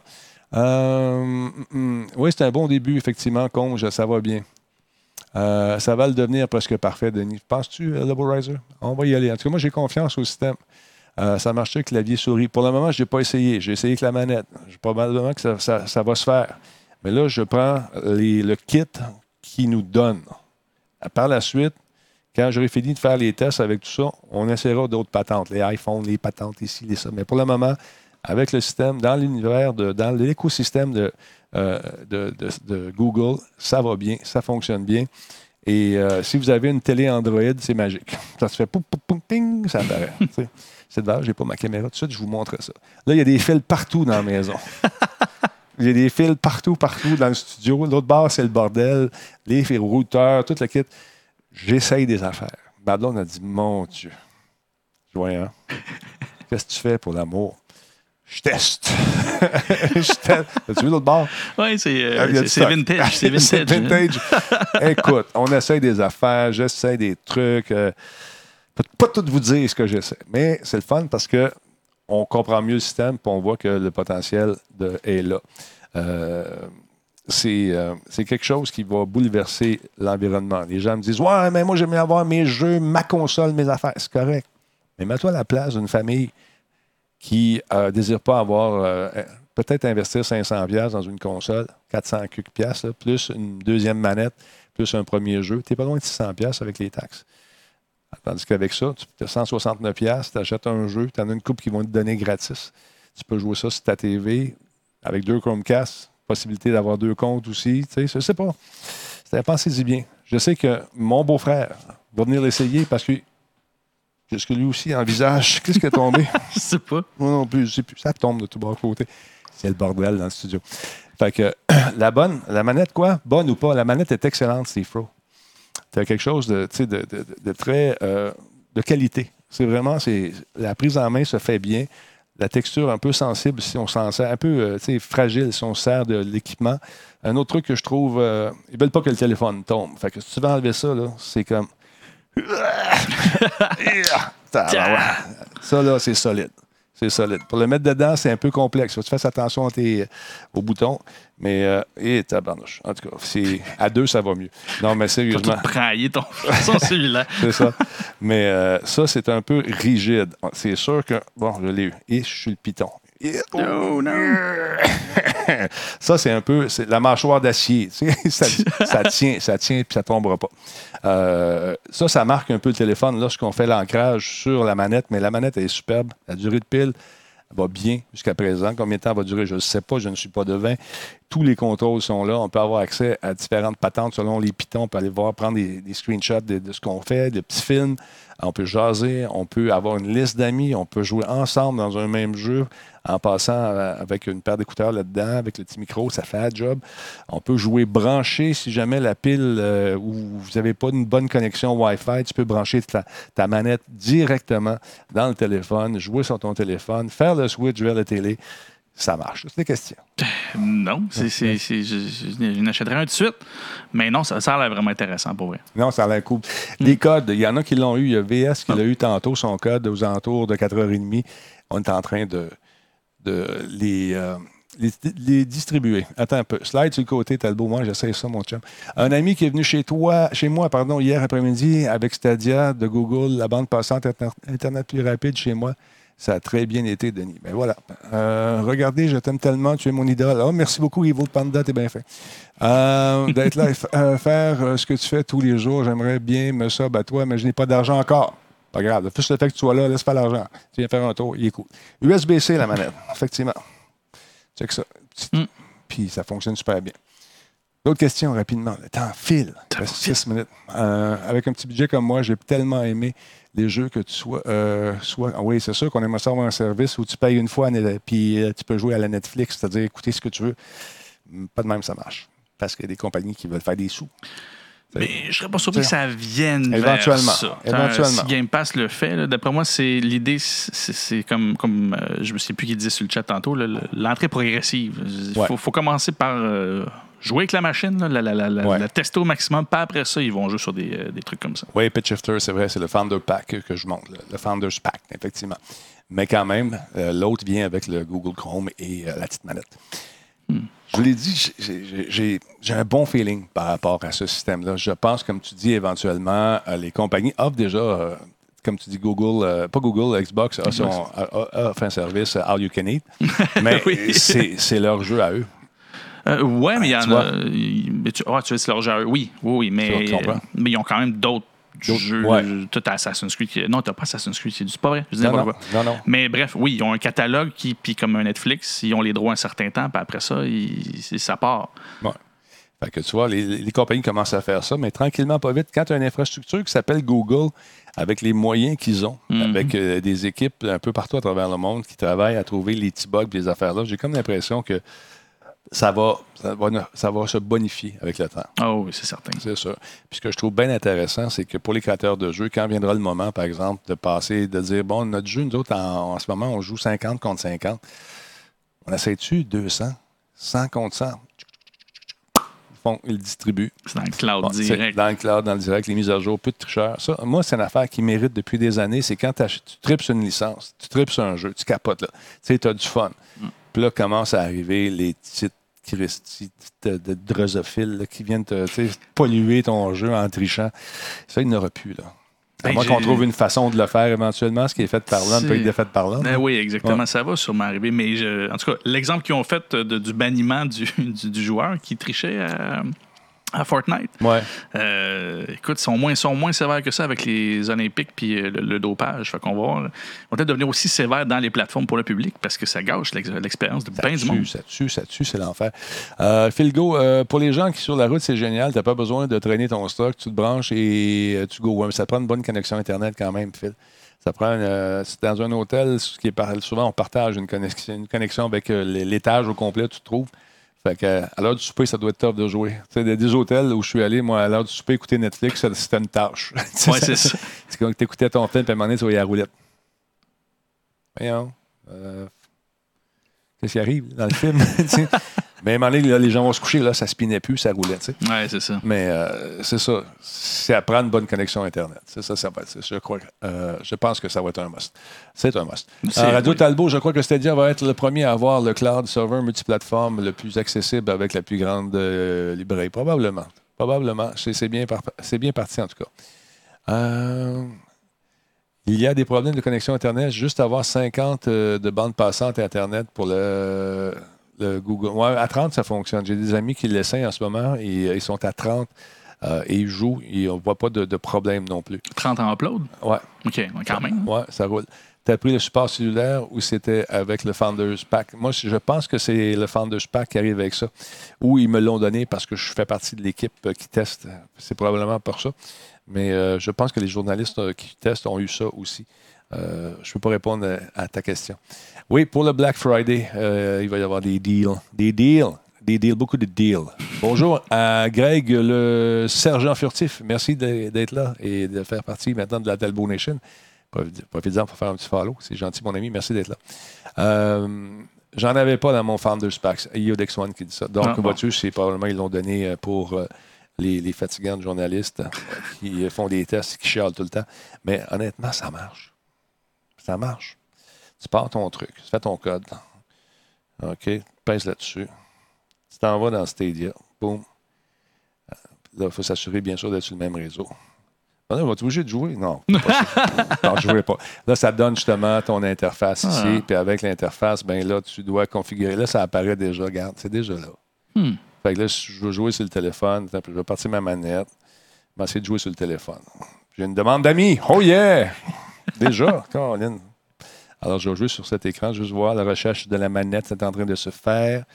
Euh, hum, hum, oui, c'est un bon début, effectivement, Conge, ça va bien. Euh, ça va le devenir presque parfait, Denis. Penses-tu, euh, Riser? On va y aller. En tout cas, moi, j'ai confiance au système. Euh, ça marche avec clavier souris. Pour le moment, je n'ai pas essayé. J'ai essayé avec la manette. Probablement que ça, ça- ça va se faire. Mais là, je prends le kit qui nous donne. Par la suite, quand j'aurai fini de faire les tests avec tout ça, on essaiera d'autres patentes, les iPhones, les patentes ici, les ça. Mais pour le moment, avec le système, dans l'univers, de- dans l'écosystème de, euh, de, de- de Google, ça va bien, ça fonctionne bien. Et euh, si vous avez une télé Android, c'est magique. Ça se fait poum, poum, ping, ça apparaît. c'est je n'ai pas ma caméra tout de suite, je vous montre ça. Là, il y a des fils partout dans la maison. Il y a des fils partout, partout dans le studio. L'autre bord, c'est le bordel. Les fils routeurs, toute la kit. J'essaye des affaires. Ma blonde a dit Mon Dieu. Vois, hein? Qu'est-ce que tu fais pour l'amour? Je teste. Je teste. As-tu vu l'autre bord? Oui, c'est euh, Ah, c'est- vintage. C'est C'est vintage. vintage. Écoute, on essaye des affaires, j'essaie des trucs. euh, pas tout vous dire ce que j'essaie, mais c'est le fun parce que on comprend mieux le système et on voit que le potentiel de- est là. Euh, c'est euh, c'est quelque chose qui va bouleverser l'environnement. Les gens me disent Ouais, mais moi, j'aime avoir mes jeux, ma console, mes affaires. C'est correct. Mais mets-toi à la place d'une famille qui ne désire pas avoir, euh, peut-être investir 500 pièces dans une console, 400 quelques pièces, plus une deuxième manette, plus un premier jeu. Tu n'es pas loin de 600 pièces avec les taxes. Tandis qu'avec ça, tu as 169 pièces, tu achètes un jeu, tu en as une coupe qui vont te donner gratis. Tu peux jouer ça sur ta TV avec deux Chromecast, possibilité d'avoir deux comptes aussi. Tu sais, je sais pas. Pensez-y bien. Je sais que mon beau-frère va venir l'essayer parce que qu'est-ce que lui aussi envisage? Qu'est-ce qui est tombé? Je sais pas. Moi non plus, je sais plus. Ça tombe de tout bas de côté. C'est le bordel dans le studio. Fait que la bonne, la manette, quoi, bonne ou pas, la manette est excellente, Steve Fro. Tu as quelque chose de, de, de- de très euh, de qualité. C'est vraiment, c'est la prise en main se fait bien. La texture un peu sensible si on s'en sert, un peu euh, fragile si on se sert de l'équipement. Un autre truc que je trouve, euh, ils veulent pas que le téléphone tombe. Fait que si tu veux enlever ça, là, c'est comme. Ça, là, c'est solide. C'est solide. Pour le mettre dedans, c'est un peu complexe. Faut que tu fasses attention à tes, aux boutons. Mais, euh, et tabarnouche. En tout cas, à deux, ça va mieux. Non, mais tu sérieusement, te prailler ton son cellulaire. c'est ça. Mais euh, ça, c'est un peu rigide. C'est sûr que, bon, je l'ai eu. Et je suis le piton. Oh, non. Ça, c'est un peu c'est la mâchoire d'acier. ça, ça tient, ça tient, puis ça ne tombera pas. Euh, ça, ça marque un peu le téléphone lorsqu'on fait l'ancrage sur la manette, mais la manette elle est superbe. La durée de pile va bien jusqu'à présent. Combien de temps va durer, je ne sais pas, je ne suis pas devin. Tous les contrôles sont là. On peut avoir accès à différentes patentes selon les pitons. On peut aller voir, prendre des, screenshots de, ce qu'on fait, des petits films. On peut jaser, on peut avoir une liste d'amis, on peut jouer ensemble dans un même jeu en passant euh, avec une paire d'écouteurs là-dedans, avec le petit micro, ça fait la job. On peut jouer branché si jamais la pile euh, ou vous n'avez pas une bonne connexion Wi-Fi, tu peux brancher ta, ta manette directement dans le téléphone, jouer sur ton téléphone, faire le switch vers la télé. Ça marche. C'est des questions. Non, c'est, c'est, c'est- je, je, je n'achèterai un tout de suite. Mais non, ça, ça a l'air vraiment intéressant pour vrai. Non, ça a l'air cool. Les codes, il y en a qui l'ont eu. Il y a VS qui l'a eu tantôt, son code, aux alentours de 4h30. On est en train de, de les, euh, les, les distribuer. Attends un peu. Slide sur le côté, Talbot. Moi, j'essaie ça, mon chum. Un ami qui est venu chez toi, chez moi, pardon, hier après-midi avec Stadia de Google, la bande passante Inter- Internet plus rapide chez moi. Ça a très bien été, Denis. Mais voilà. Euh, regardez, je t'aime tellement, tu es mon idole. Oh, merci beaucoup, Evil Panda, t'es bien fait. Euh, D'être là et euh, faire ce que tu fais tous les jours, j'aimerais bien me sub à toi, mais je n'ai pas d'argent encore. Pas grave. Juste le fait que tu sois là, laisse pas l'argent. Tu viens faire un tour, il est cool. USB-C, la manette, effectivement. Check ça. Mm. Puis ça fonctionne super bien. D'autres questions rapidement. Le temps file. Six minutes. Euh, avec un petit budget comme moi, j'ai tellement aimé les jeux que tu sois. euh, sois- ah oui, c'est sûr qu'on aimerait ça avoir un service où tu payes une fois et puis euh, tu peux jouer à la Netflix, c'est-à-dire écouter ce que tu veux. Mm, Pas de même, ça marche. Parce qu'il y a des compagnies qui veulent faire des sous. Mais je serais pas surpris que ça vienne Éventuellement. vers ça. Éventuellement. Si Game Pass le fait, d'après moi, c'est l'idée, c'est comme, comme euh, je me sais plus qui disait sur le chat tantôt, le- l'entrée progressive. Il Ouais. faut, faut commencer par euh, jouer avec la machine, là, la, la, la, la- Ouais. la tester au maximum, puis après ça, ils vont jouer sur des, euh, des trucs comme ça. Oui, Pitch Shifter, c'est vrai, c'est le Founder Pack que- je monte, le, Founders Pack, effectivement. Mais quand même, euh, l'autre vient avec le Google Chrome et euh, la petite manette. Je vous l'ai dit, j'ai- un bon feeling par rapport à ce système-là. Je pense, comme tu dis, éventuellement, les compagnies offrent déjà, comme tu dis, Google, euh, pas Google, Xbox, a, son, a- a- offre un service All You Can Eat. Mais Oui. c'est leur jeu à eux. Euh, ouais, mais il y en a. mais tu, ah, tu veux, c'est leur jeu. Oui, oui, oui, mais, mais ils ont quand même d'autres jeux. ouais. Tout Assassin's Creed. qui- Non, t'as pas Assassin's Creed, c'est pas vrai. Je dis Non, n'importe non, quoi. non, non. Mais bref, oui, ils ont un catalogue qui, puis comme un Netflix, ils ont les droits un certain temps, puis après ça, ils- ça part. Ouais. Fait que tu vois, les, les compagnies commencent à faire ça, mais tranquillement, pas vite. Quand tu as une infrastructure qui s'appelle Google, avec les moyens qu'ils ont, Mhm. avec euh, des équipes un peu partout à travers le monde qui travaillent à trouver les petits bugs, les affaires-là, j'ai comme l'impression que ça va, ça, va, ça va se bonifier avec le temps. Ah oui, c'est certain. C'est ça. Puis ce que je trouve bien intéressant, c'est que pour les créateurs de jeux, quand viendra le moment, par exemple, de passer, de dire, bon, notre jeu, nous autres, en, en ce moment, on joue 50 contre 50. On essaie-tu 200, 100 contre 100? Ils font, ils le distribuent. C'est dans le cloud Bon, direct. Dans le cloud, dans le direct, les mises à jour, peu de tricheurs. Ça, moi, c'est une affaire qui mérite depuis des années. C'est quand tu tripes sur une licence, tu tripes sur un jeu, tu capotes. là. Tu sais, tu as du fun. Mm. Puis là, commencent à arriver les petites Christy de, de drosophiles là, qui viennent te polluer ton jeu en trichant. Ça, il n'aura plus. Là. À Ben, moins qu'on trouve une façon de le faire éventuellement. Ce qui est fait par l'homme peut être défait par l'homme. Ben oui, exactement. Ouais. Ça va sûrement arriver. Mais je- en tout cas, l'exemple qu'ils ont fait de- du banniment du, du- du joueur qui trichait à, à Fortnite, Ouais. euh, écoute, ils sont moins, sont moins sévères que ça avec les Olympiques puis euh, le, le dopage. Fait qu'on va voir. Ils vont peut-être devenir aussi sévères dans les plateformes pour le public parce que ça gâche l'ex- l'expérience de bien du monde. tue, ça tue, ça tue, c'est l'enfer. Euh, Philgo, euh, pour les gens qui sur la route, c'est génial. Tu n'as pas besoin de traîner ton stock. Tu te branches et euh, tu go. Ouais, mais ça prend une bonne connexion Internet quand même, Phil. Ça prend, euh, c'est dans un hôtel, ce qui est par- souvent on partage une connexion, une connexion avec l'étage au complet, tu te trouves. Fait que, à l'heure du souper, ça doit être tough de jouer. Tu sais, il y a des hôtels où je suis allé, moi, à l'heure du souper, écouter Netflix, c'était une tâche. Ouais, c'est ça. C'est comme que tu écoutais ton film, puis à un moment donné, tu voyais la roulette. Voyons. euh, Qu'est-ce qui arrive dans le film? Mais à un moment donné, là, les gens vont se coucher, là, ça spinait plus, ça roulait. tu sais. Ouais, c'est ça. Mais euh, c'est ça. C'est à prendre une bonne connexion Internet. C'est ça, ça va être. Je, crois, euh, je pense que ça va être un must. C'est un must. Euh, Radio oui. Talbot, je crois que Stadia va être le premier à avoir le cloud server multiplateforme le plus accessible avec la plus grande librairie. Probablement. Probablement. C'est bien, par- bien parti, en tout cas. Il y a des problèmes de connexion Internet. Juste avoir 50 euh, de bandes passantes Internet pour le le Google. Ouais, à 30, ça fonctionne. J'ai des amis qui l'essayent en ce moment et euh, ils sont à 30 euh, et ils jouent et on ne voit pas de, de problème non plus. 30 en upload? Ouais, OK, quand même. ouais, ça roule. Tu as pris le support cellulaire ou c'était avec le Founders Pack? Moi, je pense que c'est le Founders Pack qui arrive avec ça. Ou ils me l'ont donné parce que je fais partie de l'équipe euh, qui teste. C'est probablement pour ça. Mais euh, je pense que les journalistes qui testent ont eu ça aussi. Euh, je ne peux pas répondre à, à ta question. Oui, pour le Black Friday, euh, il va y avoir des deals. Des deals. Des deals, beaucoup de deals. Bonjour à Greg, le sergent furtif. Merci d'être là et de faire partie maintenant de la Talbot Nation. Profi- Profitez-en pour faire un petit follow. C'est gentil, mon ami. Merci d'être là. Euh, J'en avais pas dans mon Founders Pack. Il y a Dex One qui dit ça. Donc, Ah, bon. vois-tu, c'est probablement ils l'ont donné pour les, les fatigants de journalistes qui font des tests, qui chialent tout le temps. Mais honnêtement, ça marche. Ça marche. Tu pars ton truc, tu fais ton code. OK, tu pèses là-dessus. Tu t'en vas dans Stadia. Boum. Euh, Là, il faut s'assurer, bien sûr, d'être sur le même réseau. Ah non, vas-tu obligé de jouer? Non. non, je ne pas. Là, ça donne justement ton interface ici. Ah. Puis avec l'interface, ben là, tu dois configurer. Là, ça apparaît déjà. Regarde, c'est déjà là. Hmm. Fait que là, si je veux jouer sur le téléphone, je vais partir ma manette. Je vais essayer de jouer sur le téléphone. J'ai une demande d'amis. Oh yeah! Déjà, Caroline. Alors, je vais jouer sur cet écran, juste voir la recherche de la manette, c'est en train de se faire.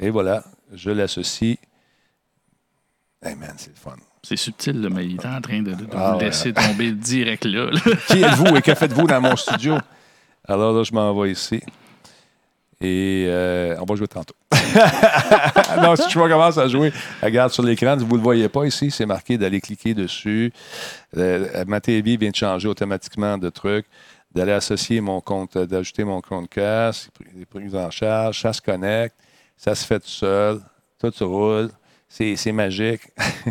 Et voilà, je l'associe. Hey man, c'est le fun. C'est subtil, là, mais il est en train de, de- de Ah vous ouais. laisser tomber direct là. là. Qui êtes-vous et que faites-vous dans mon studio? Alors là, je m'en vais ici. Et euh, on va jouer tantôt. non, si je commence à jouer, regarde sur l'écran, vous ne le voyez pas ici, c'est marqué d'aller cliquer dessus. Euh, ma TV vient de changer automatiquement de truc, d'aller associer mon compte, d'ajouter mon compte casse, les prises en charge, ça se connecte, ça se fait tout seul, tout roule. C'est magique.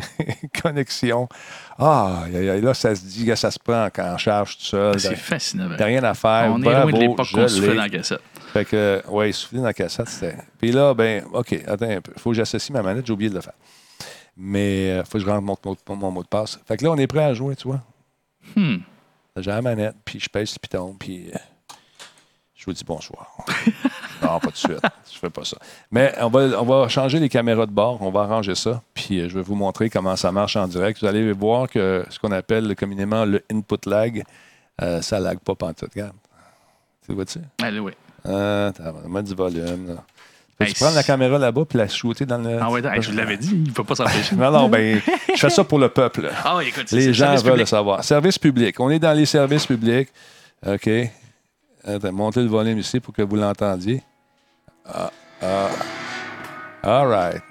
Connexion. Ah, là, ça se dit, que ça se prend en charge tout seul. C'est fascinant. T'as rien à faire. On est loin de l'époque je qu'on soufflait l'ai. dans la cassette. Fait que, ouais, souffler dans la cassette, c'était. Puis là, ben, OK, attends un peu. Il faut que j'associe ma manette, j'ai oublié de le faire. Mais il faut que je rentre mon, mon- mon mot de passe. Fait que là, on est prêt à jouer, tu vois. Hmm. J'ai la manette, puis je pèse le piton, puis euh, je vous dis bonsoir. non, pas de suite. Je fais pas ça. Mais on va, on va changer les caméras de bord, on va arranger ça, puis euh, je vais vous montrer comment ça marche en direct. Vous allez voir que ce qu'on appelle communément le input lag, euh, ça lag pas pantoute. Regarde. Tu vois-tu? Allez, oui. Ah, t'as mettre du volume. Là. Hey, tu prends la caméra là-bas puis la shooter dans le. Ah ouais, hey, je l'avais dit, il ne peut pas s'empêcher. Non, non, ben, je fais ça pour le peuple. Ah oui, écoute, c'est- Les gens veulent le savoir. Service public. On est dans les services publics. OK. Attends, montez le volume ici pour que vous l'entendiez. Ah, ah. All right.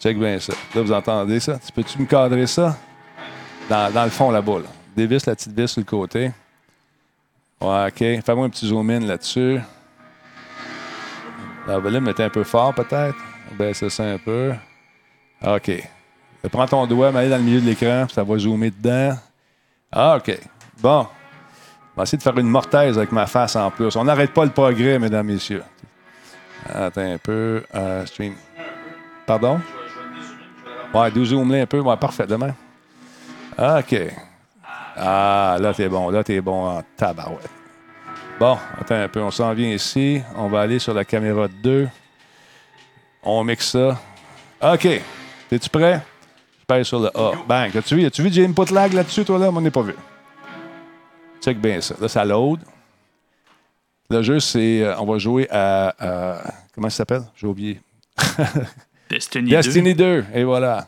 Check bien ça. Là, vous entendez ça? Tu peux-tu me cadrer ça? Dans, dans le fond, là-bas. Là. Dévisse la petite vis sur le côté. OK. Fais-moi un petit zoom-in là-dessus. Le volume est un peu fort, peut-être. Baisse ça un peu. OK. Prends ton doigt, mets dans le milieu de l'écran, ça va zoomer dedans. Ah, OK. Bon. On va essayer de faire une mortaise avec ma face en plus. On n'arrête pas le progrès, mesdames, messieurs. Attends un peu. Euh, stream. Pardon? Ouais, do zoom un peu. Ouais, parfait, demain. OK. Ah, là, t'es bon. Là, t'es bon en tabarouette. Bon, attends un peu. On s'en vient ici. On va aller sur la caméra 2. On mixe ça. OK. T'es-tu prêt? Je pèse sur le A. Bang. As-tu vu? As-tu vu du input lag là-dessus, toi, là? On n'est pas vu. Check bien ça. Là, ça load. Le jeu, c'est. euh, on va jouer à. comment ça s'appelle? J'ai oublié. Destiny, 2. Destiny 2. Et voilà.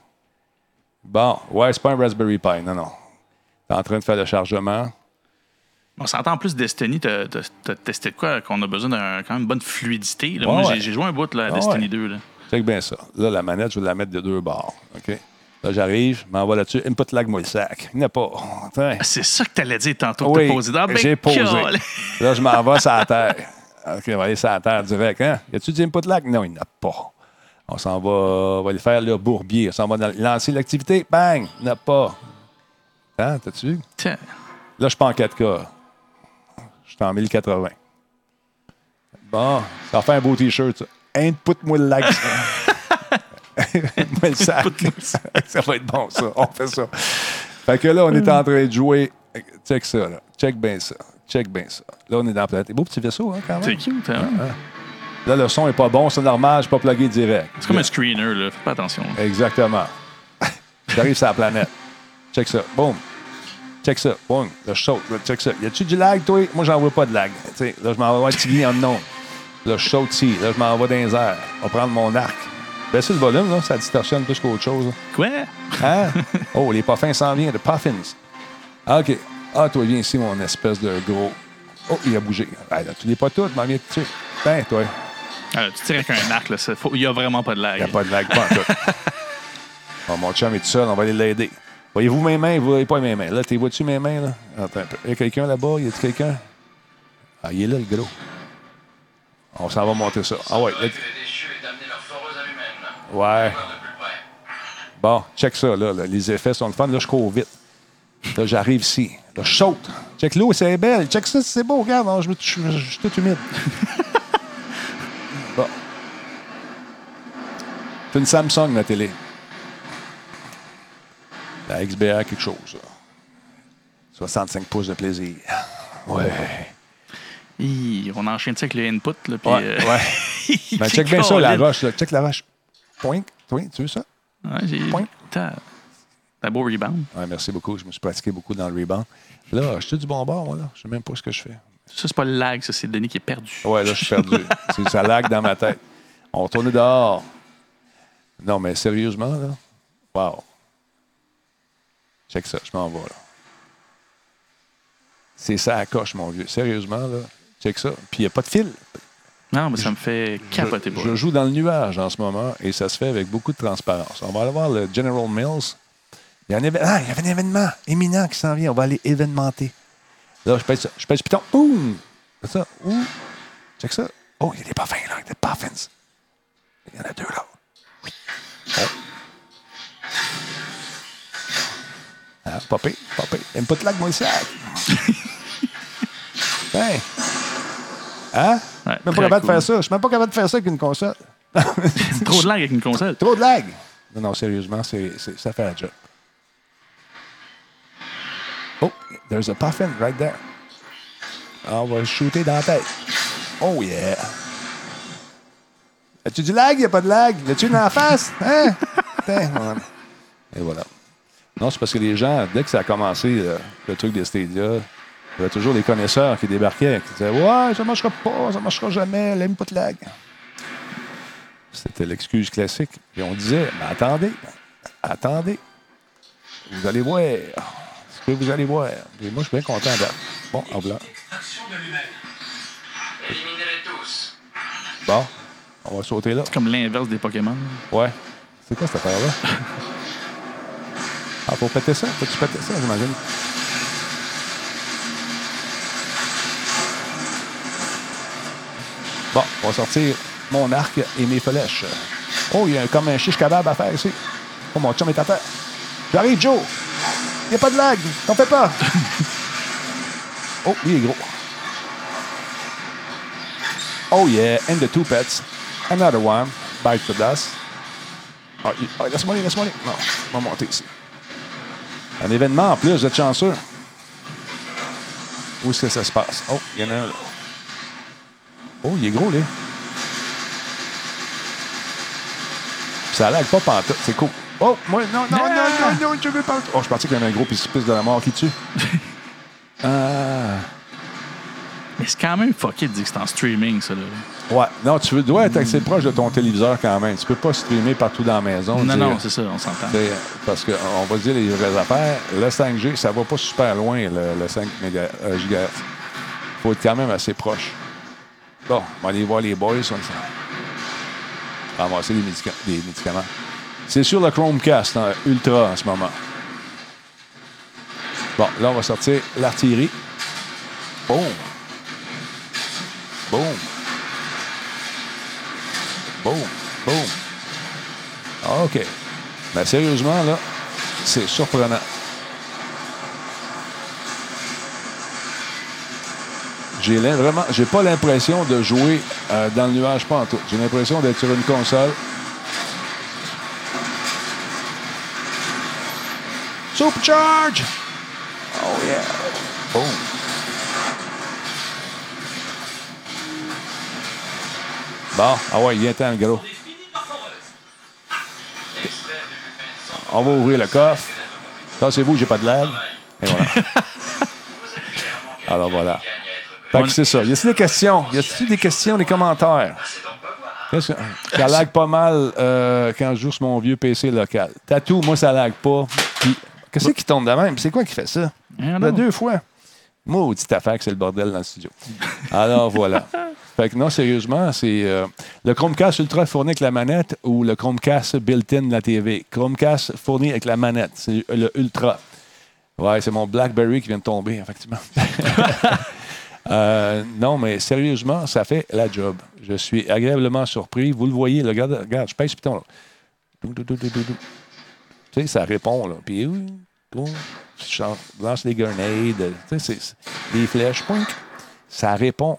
Bon. Ouais, c'est pas un Raspberry Pi. Non, non. T'es en train de faire le chargement. On s'entend en plus Destiny, t'as testé de quoi? Qu'on a besoin d'un quand même une bonne fluidité. là? Ouais, Moi, j'ai- ouais. j'ai joué un bout là, à Ah, Destiny ouais. 2. Là. Check bien ça. Là, la manette, je vais la mettre de deux bords. OK? Là, j'arrive, je m'envoie là-dessus. Input lag, moi, le sac. Il n'y a pas. Ah, C'est ça que t'allais dire tantôt Oui, posé. Ah, ben, j'ai posé. Là, je m'en vais sur la terre. OK, on va aller sur la terre direct. Hein? Y a-tu du input lag? Non, il n'y a pas. On s'en va, on va aller faire le bourbier. On s'en va dans- lancer l'activité. Bang! Il n'y a pas. Hein, t'as-tu vu? Tiens. Là, je suis pas en 4K. Je suis en 1080. Bon, ça fait un beau T-shirt, ça. Input-moi le. Moi le sac. ça va être bon, ça. On fait ça. Fait que là, on est en train de jouer. Check ça, là. Check bien ça. Check bien ça. Là, on est dans la planète. Beau petit vaisseau, hein, quand C'est même. cute, hein? Là, le son est pas bon, c'est normal, je suis pas plugué direct. C'est comme un screener, là. Faites pas attention. Exactement. J'arrive sur la planète. Check ça. Boum. Check ça. Boum. Là, je saute. Là, check ça. Y a-tu du lag, toi? Moi, j'en vois pas de lag. Là, je m'en vais voir Tiggy en nom. Là, je saute ici. Là, je m'en vais dans les airs. On va prendre mon arc. Baissez le volume, là. Ça distorsionne plus qu'autre chose. là. Quoi? Hein? Oh, les puffins s'en viennent. De puffins. Ah, OK. Ah, toi, viens ici, mon espèce de gros. Oh, il a bougé. Ah, là, tu l'es pas tout, m'en viens de tuer. Ben, toi. Euh, tu tires avec un arc, là. Il y a vraiment pas de lag. Il n'y a pas de lag, pas en tout. Bon, mon chum est tout seul, on va aller l'aider. Voyez-vous mes mains? Vous voyez pas mes mains. Là, tu vois-tu mes mains? Là? Attends un peu. Il y a quelqu'un là-bas? Y a-tu quelqu'un? Ah, il est là, le gros. On s'en va monter ça. Ah ouais. là, ouais. Bon, check ça, là, là. Les effets sont le fun. Là, je cours vite. Là, j'arrive ici. Là, je saute. Check l'eau, c'est belle. Check ça, c'est beau. Regarde, non, je, me- je- je- je suis tout humide. bon. C'est une Samsung, la télé. La XBR, quelque chose. là. 65 pouces de plaisir. Ouais. Hi, on enchaîne ça avec le input, là. Puis, Ouais. euh, ouais. Ben, check bien ça, la roche. Là. Check la roche. Point. Point. Tu veux ça? Ouais, j'ai. Point. T'as beau rebound. Ouais, merci beaucoup. Je me suis pratiqué beaucoup dans le rebound. Là, je suis du bon bord, moi. Là. Je sais même pas ce que je fais. Ça, c'est pas le lag, ça, c'est Denis qui est perdu. Ouais, là, je suis perdu. C'est- ça lag dans ma tête. On retourne dehors. Non, mais sérieusement, là. Wow. Check ça, je m'en vais, là. C'est ça à coche, mon vieux. Sérieusement, là. Check ça. Puis il n'y a pas de fil. Non, mais ça me fait capoter. Je, je joue dans le nuage en ce moment et ça se fait avec beaucoup de transparence. On va aller voir le General Mills. Il y a un, éve- ah, il y avait un événement éminent qui s'en vient. On va aller événementer. Là, je pèse ça. Je pèse piton. Boum! C'est ça. Ouh! Check ça. Oh, il y a des puffins, là. Des puffins. Il y en a deux, là. Oui. Oh. Ah, popé, popé. Input lag, moi, ici. ben. Hein? Ouais, Je suis même pas capable de faire ça. Je suis même pas capable de faire ça avec une console. Trop de lag avec une console. Trop de lag. Non, non, sérieusement, c'est, c'est- ça fait la job. Oh, there's a puffin right there. Ah, On va le shooter dans la tête. Oh yeah. As-tu du lag? Y a pas de lag. L'as-tu dans la face? Hein? Et voilà. Non, c'est parce que les gens, dès que ça a commencé, le, le truc des Stadia, il y avait toujours des connaisseurs qui débarquaient, qui disaient Ouais, ça marchera pas, ça marchera jamais, l'input lag. C'était l'excuse classique. Et on disait, mais attendez, attendez. Vous allez voir. Ce que vous allez voir. Et moi, je suis bien content d'être. Bon, en blanc. Bon, on va sauter là. Comme l'inverse des Pokémon. Ouais. C'est quoi cette affaire-là? Ah, faut péter ça? Faut-tu péter ça, j'imagine? Bon, on va sortir mon arc et mes flèches. Oh, il y a comme un chiche kebab à faire ici. Oh, mon chum est à terre. J'arrive, Joe! Il n'y a pas de lag! T'en fais pas! oh, il est gros. Oh yeah, and the two pets. Another one. Bite the dust. Ah, laisse-moi aller, laisse-moi aller. Non, on va monter ici. Un événement en plus, vous êtes chanceux. Où est-ce que ça se passe? Oh, il y en a un là. Oh, il est gros, là. Ça lag pas pantoute, c'est cool. Oh, moi, non, non, non, non, non, je veux pas. Oh, je pensais qu'il y avait un gros précipice de la mort qui tue. ah. Mais c'est quand même fucké de dire que c'est en streaming, ça. Là. Ouais, non, tu veux- dois être assez proche de ton téléviseur quand même. Tu peux pas streamer partout dans la maison. Non, non, c'est ça, on s'entend. Parce qu'on va dire les vraies affaires. Le 5G, ça va pas super loin, le, le 5 méga- euh, faut être quand même assez proche. Bon, on va aller voir les boys. On va ramasser les, médica- les médicaments. C'est sur le Chromecast hein, Ultra en ce moment. Bon, là, on va sortir l'artillerie. Boum. Boum. Boum. Boum. Ah, OK. Mais sérieusement, là, c'est surprenant. J'ai vraiment, j'ai pas l'impression de jouer euh, dans le nuage, pas tout. J'ai l'impression d'être sur une console. Supercharge! Oh yeah! Boom! Bon, ah ouais, il temps, le gros. On va ouvrir le coffre. Ça, c'est vous, j'ai pas de lag. Et voilà. Alors voilà. Fait que c'est ça. Y a-t-il des questions? Y a-t-il des questions, des commentaires? Qu'est-ce que- Ça lag pas mal euh, quand je joue sur mon vieux PC local. Tatou, moi, ça lag pas. Puis, qu'est-ce qui tombe de même? C'est quoi qui fait ça? Hein, Ben, deux fois. Maudite affaire que c'est le bordel dans le studio. Alors, voilà. Fait que non, sérieusement, c'est euh, le Chromecast Ultra fourni avec la manette ou le Chromecast built-in de la TV. Chromecast fourni avec la manette. C'est le Ultra. Ouais, c'est mon BlackBerry qui vient de tomber, effectivement. Euh, non, mais sérieusement, ça fait la job. Je suis agréablement surpris. Vous le voyez, regarde, regarde, je pèse piton. Là. Tu sais, ça répond. Là. Puis, oui, je lance des grenades. Tu sais, des flèches. Ça répond.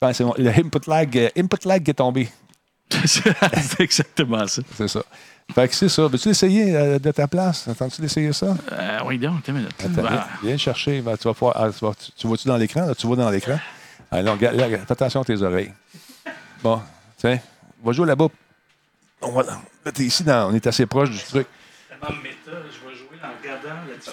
Enfin, c'est mon- le input lag, euh, input lag qui est tombé. c'est exactement ça. C'est ça. Fait que c'est ça. Veux-tu l'essayer euh, de ta place? Attends-tu d'essayer ça? Euh, oui, donc, attends une minute. Attends, viens, Ah, viens chercher. Ben, tu vas pouvoir- ah, tu, vas- tu- tu vois-tu dans l'écran? là? Tu vois dans l'écran? Alors, regarde, là, fais attention à tes oreilles. Bon, tiens, va jouer là-bas. On, va- là, t'es ici, dans- on est assez proche du truc. tellement méta, je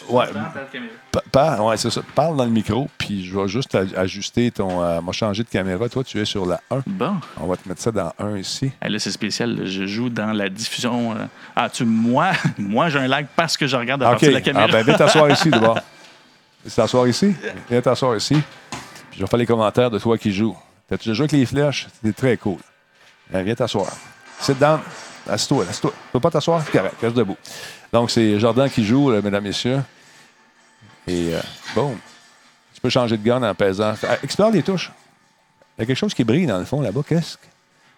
Ouais. dans la caméra? Pa- pa- ouais, c'est ça. Parle dans le micro, puis je vais juste aj- ajuster ton. Euh, m'a changé de caméra. Toi, tu es sur la 1. Bon. On va te mettre ça dans 1 ici. Hey, là, c'est spécial. Je joue dans la diffusion. euh, Ah, tu, moi, moi j'ai un lag parce que je regarde à partir de la Ah, caméra. ben, viens t'asseoir ici, d'abord. Viens t'asseoir ici. Viens t'asseoir ici. Puis je vais faire les commentaires de toi qui joues. T'as-tu déjà joué avec les flèches? C'est très cool. Ben, viens t'asseoir. Sit down. Assieds-toi, assieds-toi. Tu peux pas t'asseoir? Correct. Reste debout. Donc, c'est Jordan qui joue, là, mesdames, messieurs. Et, euh, boum. Tu peux changer de gun en pesant. Ah, Explore les touches. Il y a quelque chose qui brille dans le fond, là-bas. Qu'est-ce que...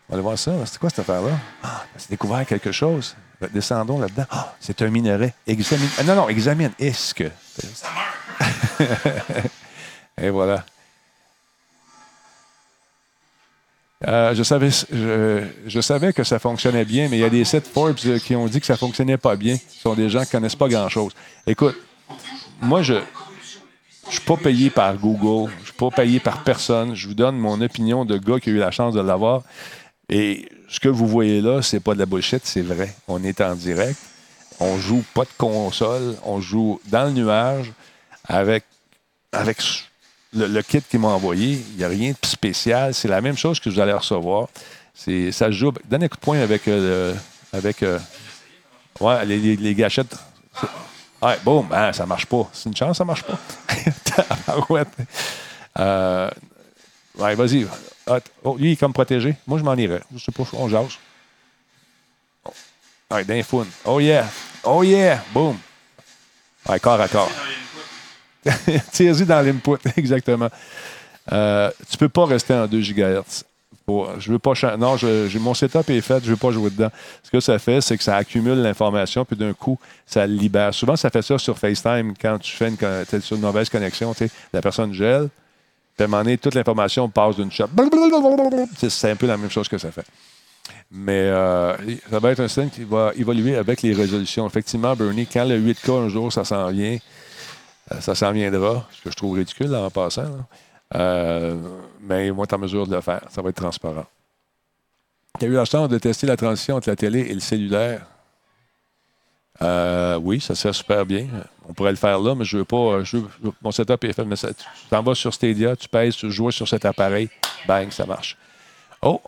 On va aller voir ça. C'est quoi cette affaire-là? Ah, c'est découvert quelque chose. Descendons là-dedans. Ah, c'est un minerai. Examine. Ah, non, non, examine. Est-ce que. Et voilà. Euh, je, savais, que ça fonctionnait bien, mais il y a des sites Forbes euh, qui ont dit que ça fonctionnait pas bien. Ce sont des gens qui connaissent pas grand-chose. Écoute, moi, je ne suis pas payé par Google, je ne suis pas payé par personne. Je vous donne mon opinion de gars qui a eu la chance de l'avoir. Et ce que vous voyez là, c'est pas de la bullshit, c'est vrai. On est en direct. On joue pas de console. On joue dans le nuage avec, avec le, kit qu'ils m'ont envoyé. Il n'y a rien de spécial. C'est la même chose que vous allez recevoir. C'est, ça se joue. Donne un coup de poing avec, euh, avec euh, ouais, les, les- gâchettes. Ouais, boum, hein, ça marche pas. C'est une chance, ça marche pas. Euh, ouais, vas-y. Oh, lui, il est comme protégé. Moi, je m'en irais. Je sais pas, on jase. Ouais, d'un. Oh yeah. Oh yeah. Boum. Ouais, corps à corps. Tire-y dans l'input, exactement. Euh, tu peux pas rester en 2 GHz. Pour- je veux pas Non, mon setup est fait, je veux pas jouer dedans. Ce que ça fait, c'est que ça accumule l'information, puis d'un coup, ça libère. Souvent, ça fait ça sur FaceTime quand tu fais une, mauvaise connexion. La personne gèle, à un moment donné, toute l'information passe d'une shot. C'est- un peu la même chose que ça fait. Mais euh, ça va être un système qui va évoluer avec les résolutions. Effectivement, Bernie, quand le 8K un jour, ça s'en vient, ça s'en viendra, ce que je trouve ridicule en passant. Euh, mais ils vont être en mesure de le faire. Ça va être transparent. Tu as eu la chance de tester la transition entre la télé et le cellulaire? Euh, oui, ça se fait super bien. On pourrait le faire là, mais je veux pas. euh, je veux- mon setup est fait. Mais ça- tu t'en vas sur Stadia, tu pèses, tu joues sur cet appareil, bang, ça marche. Oh!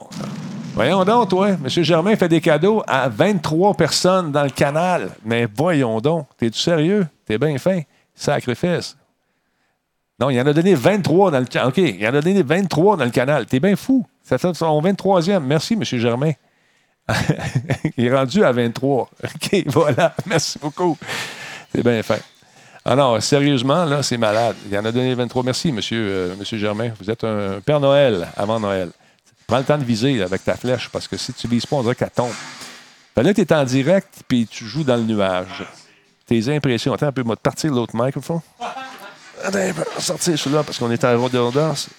Voyons donc, toi. M. Germain fait des cadeaux à 23 personnes dans le canal. Mais voyons donc. T'es-tu sérieux? T'es bien fin. Sacrifice. Non, il en a donné 23 dans le canal. OK, il en a donné 23 dans le canal. T'es bien fou. Ça fait son 23e. Merci, M. Germain. il est rendu à 23. OK, voilà. Merci beaucoup. C'est bien fait. Ah non, sérieusement, là, c'est malade. Il en a donné 23. Merci, M. Monsieur, monsieur Germain. Vous êtes un Père Noël avant Noël. Prends le temps de viser avec ta flèche, parce que si tu vises pas, on dirait qu'elle tombe. Là, tu es en direct, puis tu joues dans le nuage. Tes impressions. Attends un peu, moi, de partir de l'autre microphone. Attends sortir celui-là, parce qu'on est en redondance.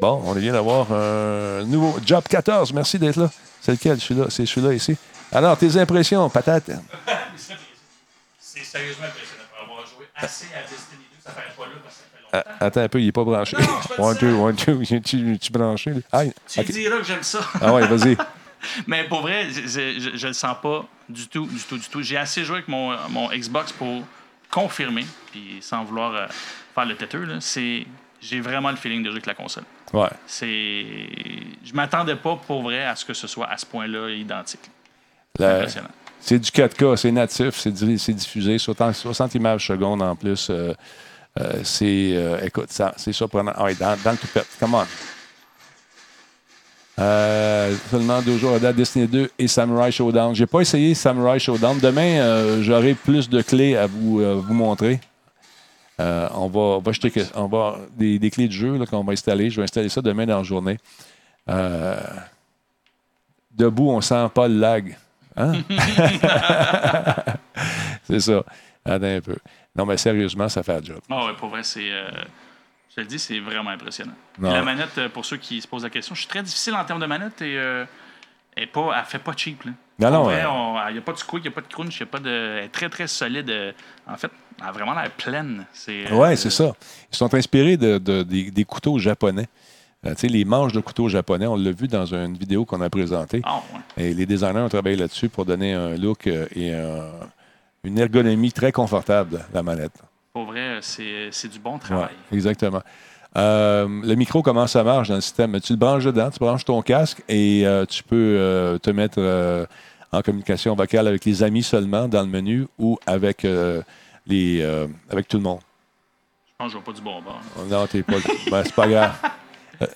Bon, on vient d'avoir un nouveau Job 14. Merci d'être là. C'est lequel, celui-là? C'est celui-là ici. Alors, tes impressions, patate. C'est sérieusement impressionnant pour avoir joué assez à Destiny 2. Ça fait pas là parce que ça fait Ah, Attends un peu, il n'est pas branché. Non, One, two, one, two. Tu, tu branché? Tu OK. diras que j'aime ça. Ah ouais, vas-y. Mais pour vrai, je, je le sens pas du tout, du tout, du tout. J'ai assez joué avec mon, mon Xbox pour confirmer, puis sans vouloir euh, faire le têteux, là, c'est j'ai vraiment le feeling de jouer avec la console. Ouais. C'est, je m'attendais pas pour vrai à ce que ce soit à ce point-là identique. La- Impressionnant. C'est du 4K, c'est natif, c'est di- c'est diffusé, 60, 60 images secondes en plus. euh, euh, c'est, écoute, ça, c'est surprenant. Ah ouais, dans, dans le toupette, come on. Euh, seulement deux jours à date, Destiny 2 et Samurai Showdown. J'ai pas essayé Samurai Showdown. Demain, euh, j'aurai plus de clés à vous, euh, vous montrer. Euh, on va, on va jeter que- on va, des, des clés de jeu là, qu'on va installer. Je vais installer ça demain dans la journée. Euh, debout, on sent pas le lag. Hein? c'est ça. Attends un peu. Non, mais sérieusement, ça fait un job. Ah ouais, pour vrai, c'est. Je te le dis, c'est vraiment impressionnant. Non. La manette, euh, pour ceux qui se posent la question, je suis très difficile en termes de manette et euh, elle, elle fait pas cheap. Là. Non, non, vrai, Il n'y a pas de squeak, il n'y a pas de crunch, il y a pas de. Elle est très, très solide. euh, En fait, elle a vraiment l'air pleine. C'est, Oui, c'est ça. Ils sont inspirés de, de- des, des couteaux japonais. Euh, les manches de couteaux japonais, on l'a vu dans une vidéo qu'on a présentée. Ah, ouais. Et les designers ont travaillé là-dessus pour donner un look et un- une ergonomie très confortable à la manette. Pour vrai, c'est, c'est du bon Ouais, travail. exactement. Euh, le micro, comment ça marche dans le système? Tu le branches dedans, tu branches ton casque et euh, tu peux euh, te mettre euh, en communication vocale avec les amis seulement dans le menu ou avec, euh, les, euh, avec tout le monde. Je pense que je vois pas du bon bord. Non, t'es pas. ben, c'est pas grave.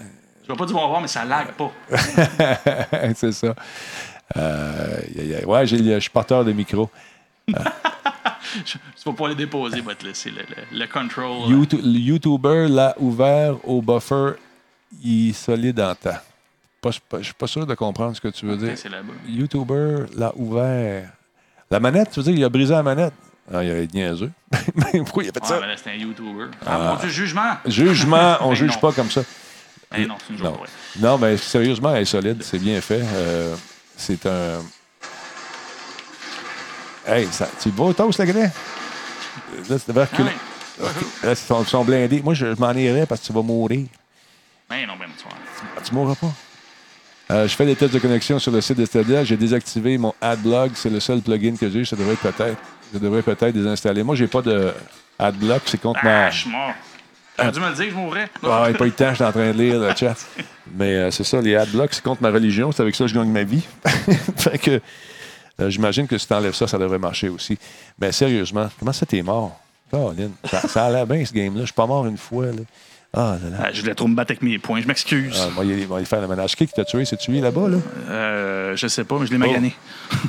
Je vois pas du bon bord, mais ça lag pas. c'est ça. Euh, y a- y a- ouais, je suis porteur de micro. Vais pas les déposer, te laisser le, le, le control. YouTube- le YouTuber l'a ouvert au buffer. Il est solide en temps. Pas- Je suis pas sûr de comprendre ce que tu veux dire. c'est. YouTuber l'a ouvert. La manette, tu veux dire, il a brisé la manette? Ah, il est niaiseux. Mais Pourquoi il a fait Ouais, ça? là, c'est un YouTuber. Ah, Dieu, jugement! Jugement, on Ben juge non. pas comme ça. Eh non, c'est une Non. joke, ouais. Non, mais sérieusement, elle est solide. C'est bien fait. Euh, c'est un. Hey, ça, tu le vois toast, le gars? Là, c'est ouais. Là, ils sont, sont blindés. Moi, je, je m'en irais parce que tu vas mourir. Ben non, ben tu. Ah, Tu mourras pas. Euh, je fais des tests de connexion sur le site de Stadia. J'ai désactivé mon AdBlock. C'est le seul plugin que j'ai. Ça devrait peut-être. Je devrais peut-être désinstaller. Moi, j'ai pas de AdBlock. C'est contre ma. Je suis mort. Dû me le dire que je mourrais. Ah, il n'y a pas eu de temps, j'étais en train de lire le chat. Mais euh, c'est ça, les adblocks, c'est contre ma religion. C'est avec ça que je gagne ma vie. fait que euh, j'imagine que si tu enlèves ça, ça devrait marcher aussi. Mais sérieusement, comment ça t'es mort? Caroline, ça, ça a l'air bien ce game-là. Je suis pas mort une fois. Là. Ah là là. Ah, je voulais trop me battre avec mes points. Je m'excuse. Ah, moi, il va faire le ménage. Qui t'a tué? C'est-tu lui là-bas? Là? Euh, je sais pas, mais je l'ai magané.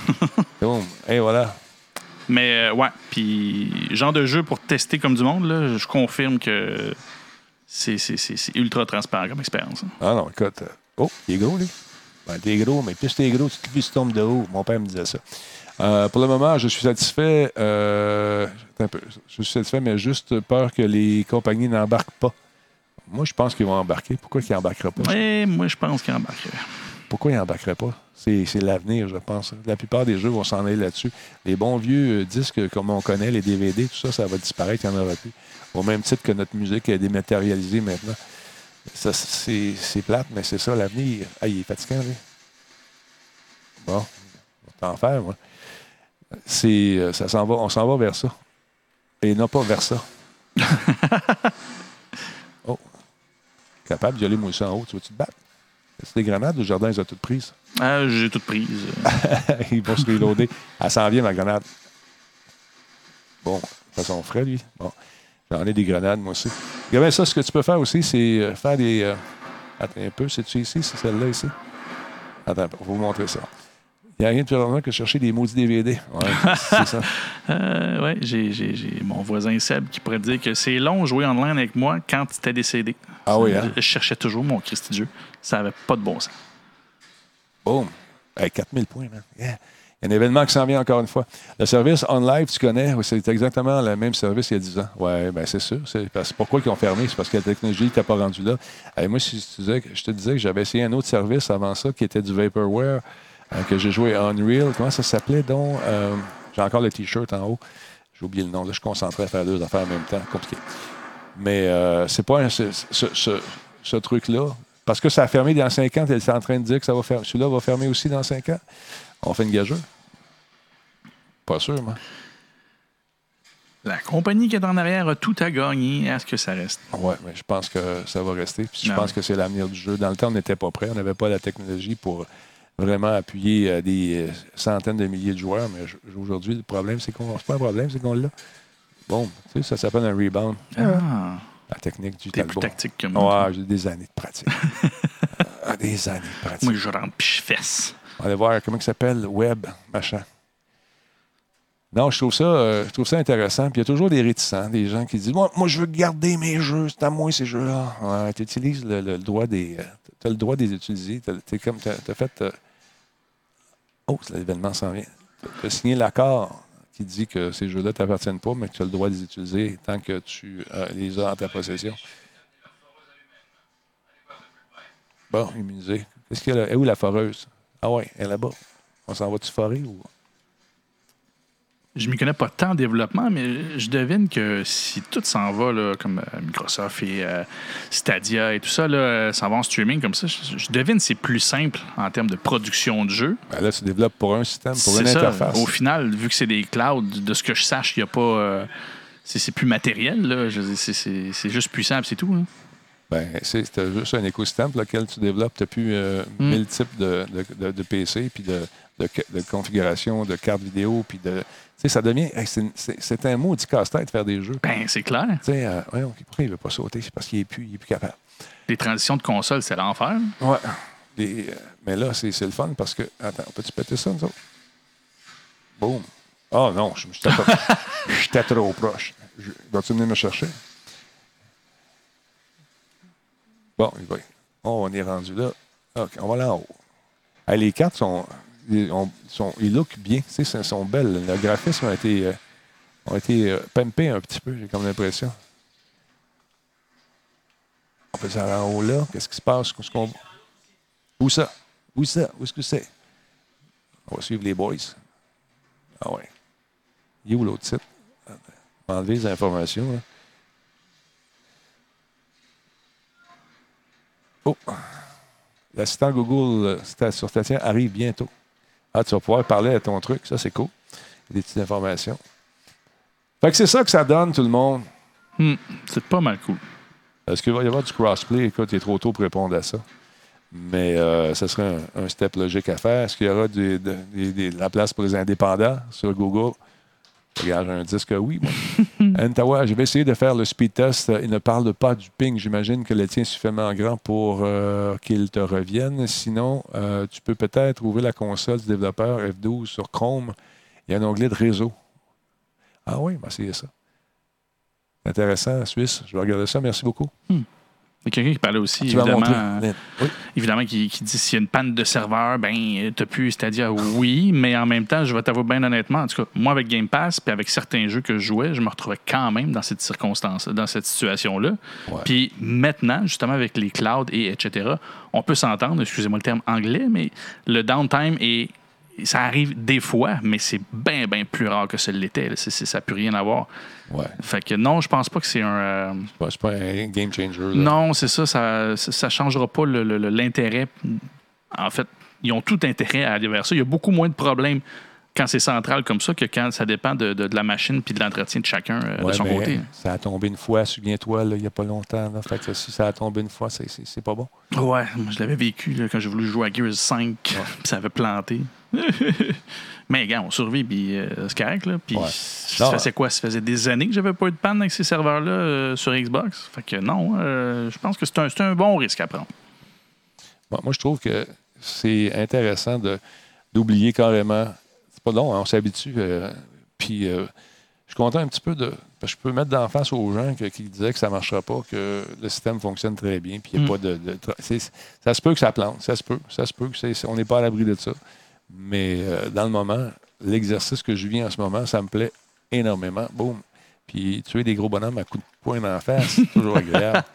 Boum. Et voilà. Mais euh, ouais, puis genre de jeu pour tester comme du monde, là, je confirme que c'est, c'est, c'est, c'est ultra transparent comme expérience. hein. Ah non, écoute. euh, Oh, il est gros, lui. Ben, t'es gros, mais plus t'es gros, plus tu tombes de haut. Mon père me disait ça. Euh, pour le moment, je suis satisfait. euh, attends un peu. Je suis satisfait, mais juste peur que les compagnies n'embarquent pas. Moi, je pense qu'ils vont embarquer. Pourquoi qu'ils n'embarqueraient pas? Moi, je pense qu'il embarque. Pourquoi ils n'embarqueraient pas? C'est c'est l'avenir, je pense. La plupart des jeux vont s'en aller là-dessus. Les bons vieux euh, disques, comme on connaît, les DVD, tout ça, ça va disparaître, il n'y en aura plus. Au même titre que notre musique est dématérialisée maintenant. Ça, c'est c'est plate, mais c'est ça l'avenir. Ah, il est fatigant, lui. Bon, on va t'en faire, moi. C'est, euh, ça s'en va, on s'en va vers ça. Et non pas vers ça. oh. Capable d'y aller, moi, en haut. Tu veux-tu te battre? C'est des grenades ou le jardin, ils ont toutes prises? Ah, j'ai tout prise. il va se reloader. Elle s'en vient, ma grenade. Bon, de façon frais, lui. Bon, j'en ai des grenades, moi aussi. Ça, ce que tu peux faire aussi, c'est euh, faire des. euh, Attends un peu, c'est-tu ici? C'est celle-là ici? Attends, on va vous montrer ça. Il n'y a rien de plus rare que chercher des maudits DVD. Ouais, c'est ça. Euh, ouais, j'ai, mon voisin Seb qui pourrait dire que c'est long jouer en ligne avec moi quand tu étais décédé. Ah oui, hein? Je cherchais toujours mon Christy de Dieu. Ça n'avait pas de bon sens. Boum. Hey, 4000 points, man. Yeah. Un événement qui s'en vient encore une fois. Le service On Live, tu connais, c'est exactement le même service il y a 10 ans? Oui, bien c'est sûr. Parce, pourquoi ils ont fermé? C'est parce que la technologie n'était pas rendue là. Hey, moi, je, te disais, que- j'avais essayé un autre service avant ça qui était du Vaporware, euh, que j'ai joué Unreal. Comment ça s'appelait donc? Euh, j'ai encore le T-shirt en haut. J'ai oublié le nom. Là, je suis concentré à faire deux affaires en même temps. Compliqué. Mais euh, c'est pas ce, truc-là. Parce que ça a fermé dans 5 ans, tu es en train de dire que ça va fermer. Celui-là va fermer aussi dans 5 ans? On fait une gageure. Pas sûr, moi. La compagnie qui est en arrière a tout à gagner. Est-ce que ça reste? Oui, mais je pense que ça va rester. Puis je pense que c'est l'avenir du jeu. Dans le temps, on n'était pas prêt. On n'avait pas la technologie pour vraiment appuyer euh, des euh, centaines de milliers de joueurs. Mais aujourd'hui, le problème, c'est qu'on. C'est pas un problème, c'est qu'on l'a. Bon, tu sais, ça s'appelle un rebound. Ah, La technique du t'es plus talbot. tactique que moi. Ouais, j'ai des années de pratique. Ah, des années de pratique. Moi, je rentre puis je fesse. On va aller voir comment il s'appelle, Web, machin. Non, je trouve ça, euh, je trouve ça intéressant. Puis il y a toujours des réticents, des gens qui disent Moi, moi je veux garder mes jeux, c'est à moi ces jeux-là. Tu utilises le, le droit des. Tu as le droit de les utiliser. Tu comme as, fait. euh, Oh, l'événement s'en vient. Tu as signé l'accord qui dit que ces jeux-là ne t'appartiennent pas, mais que tu as le droit de les utiliser tant que tu euh, les as en ta possession. Bon, immunisé. Qu'est-ce qu'il y a là? Et où la foreuse? Ah ouais, elle est là-bas. On s'en va-tu forer ou? Je m'y connais pas tant en développement, mais je devine que si tout s'en va, là, comme euh, Microsoft et euh, Stadia et tout ça, là, euh, s'en va en streaming comme ça, je, je devine que c'est plus simple en termes de production de jeux. Ben là, tu développes pour un système, pour C'est une ça. interface. Au final, vu que c'est des clouds, de ce que je sache, il n'y a pas. euh, c'est c'est plus matériel, là. Je c'est- juste puissant, puis c'est tout. hein. Ben, c'est juste un écosystème pour lequel tu développes. Tu n'as plus euh, Mm. mille types de, de, de- de PC, puis de, de, de configuration, de cartes vidéo, puis de. Tu sais, ça devient. hey, c'est- un maudit casse-tête de faire des jeux. Ben, c'est clair. Tu sais, euh, voyons, pourquoi il ne veut pas sauter? C'est parce qu'il n'est plus, il est plus capable. Les transitions de console, c'est l'enfer. Ouais. Les, euh, mais là, c'est le fun parce que. Attends, peux-tu péter ça, nous autres? Boum. Oh non, je- j'étais trop, j'étais trop proche. Vas-tu venir me chercher? Bon, il va. Oh, on est rendu là. OK, on va là en haut. Les cartes sont. Ils, ont- sont, ils look bien. Tu sais, elles sont belles. Le graphisme a été, euh, ont été euh, pimpés un petit peu, j'ai comme l'impression. On peut aller en haut là. Qu'est-ce qui se passe? Où ça? Où ça? Où est-ce que c'est? On va suivre les boys. Ah ouais. Il est où l'autre site? Enlever les informations. là. Oh! L'assistant Google euh, sur Statia arrive bientôt. Ah, tu vas pouvoir parler à ton truc. Ça, c'est cool. Des petites informations. Fait que c'est ça que ça donne, tout le monde. Hmm, c'est pas mal cool. Est-ce qu'il va y avoir du crossplay? Écoute, il est trop tôt pour répondre à ça. Mais euh, ce serait un, un step logique à faire. Est-ce qu'il y aura des- des- de la place pour les indépendants sur Google? Regarde, un disque oui. Antawa, je vais essayer de faire le speed test. Il ne parle pas du ping. J'imagine que le tien est suffisamment grand pour euh, qu'il te revienne. Sinon, euh, tu peux peut-être ouvrir la console du développeur F12 sur Chrome. Il y a un onglet de réseau. Ah oui, c'est ça. Intéressant, Suisse. Je vais regarder ça. Merci beaucoup. Il y a quelqu'un qui parlait aussi, vas évidemment, euh. Oui. évidemment qui, qui dit s'il y a une panne de serveur, ben, t'as pu Stadia, oui, mais en même temps, je vais t'avouer bien honnêtement, en tout cas, moi, avec Game Pass, puis avec certains jeux que je jouais, je me retrouvais quand même dans cette circonstance, dans cette situation-là. Ouais. Puis maintenant, justement, avec les clouds et etc., on peut s'entendre, excusez-moi le terme anglais, mais le downtime est. Ça arrive des fois, mais c'est bien, bien plus rare que ce l'était. ça n'a plus rien à voir. Ouais. Fait que non, je pense pas que c'est un. euh, C'est pas- un game changer. là. non, c'est ça, ça ça changera pas l'intérêt. En fait, ils ont tout intérêt à aller vers ça. Il y a beaucoup moins de problèmes quand c'est central comme ça que quand ça dépend de, de- de la machine puis de l'entretien de chacun euh, Ouais, de son mais côté. Ça a tombé une fois, souviens-toi, il n'y a pas longtemps. Là. Fait que si ça a tombé une fois, c'est- pas bon. Ouais, moi, je l'avais vécu là, quand j'ai voulu jouer à Gears 5, puis ça avait planté. Mais gars, on survit, puis euh, c'est correct. Là. Puis Ouais. ça faisait quoi? Ça faisait des années que j'avais pas eu de panne avec ces serveurs-là euh, sur Xbox. Fait que non, euh, je pense que c'est un, bon risque à prendre. Bon, moi, je trouve que c'est intéressant d'oublier carrément. C'est pas long, hein, on s'habitue. euh, puis je suis content un petit peu de. parce que je peux mettre d'en face aux gens que- qui disaient que ça ne marchera pas, que le système fonctionne très bien, puis il n'y a Mm. pas de. ça se peut que ça plante, ça se peut, ça se peut que c'est- on n'est pas à l'abri de ça. Mais euh, dans le moment, l'exercice que je vis en ce moment, ça me plaît énormément. Boum. Puis tuer des gros bonhommes à coups de poing en face, c'est toujours agréable.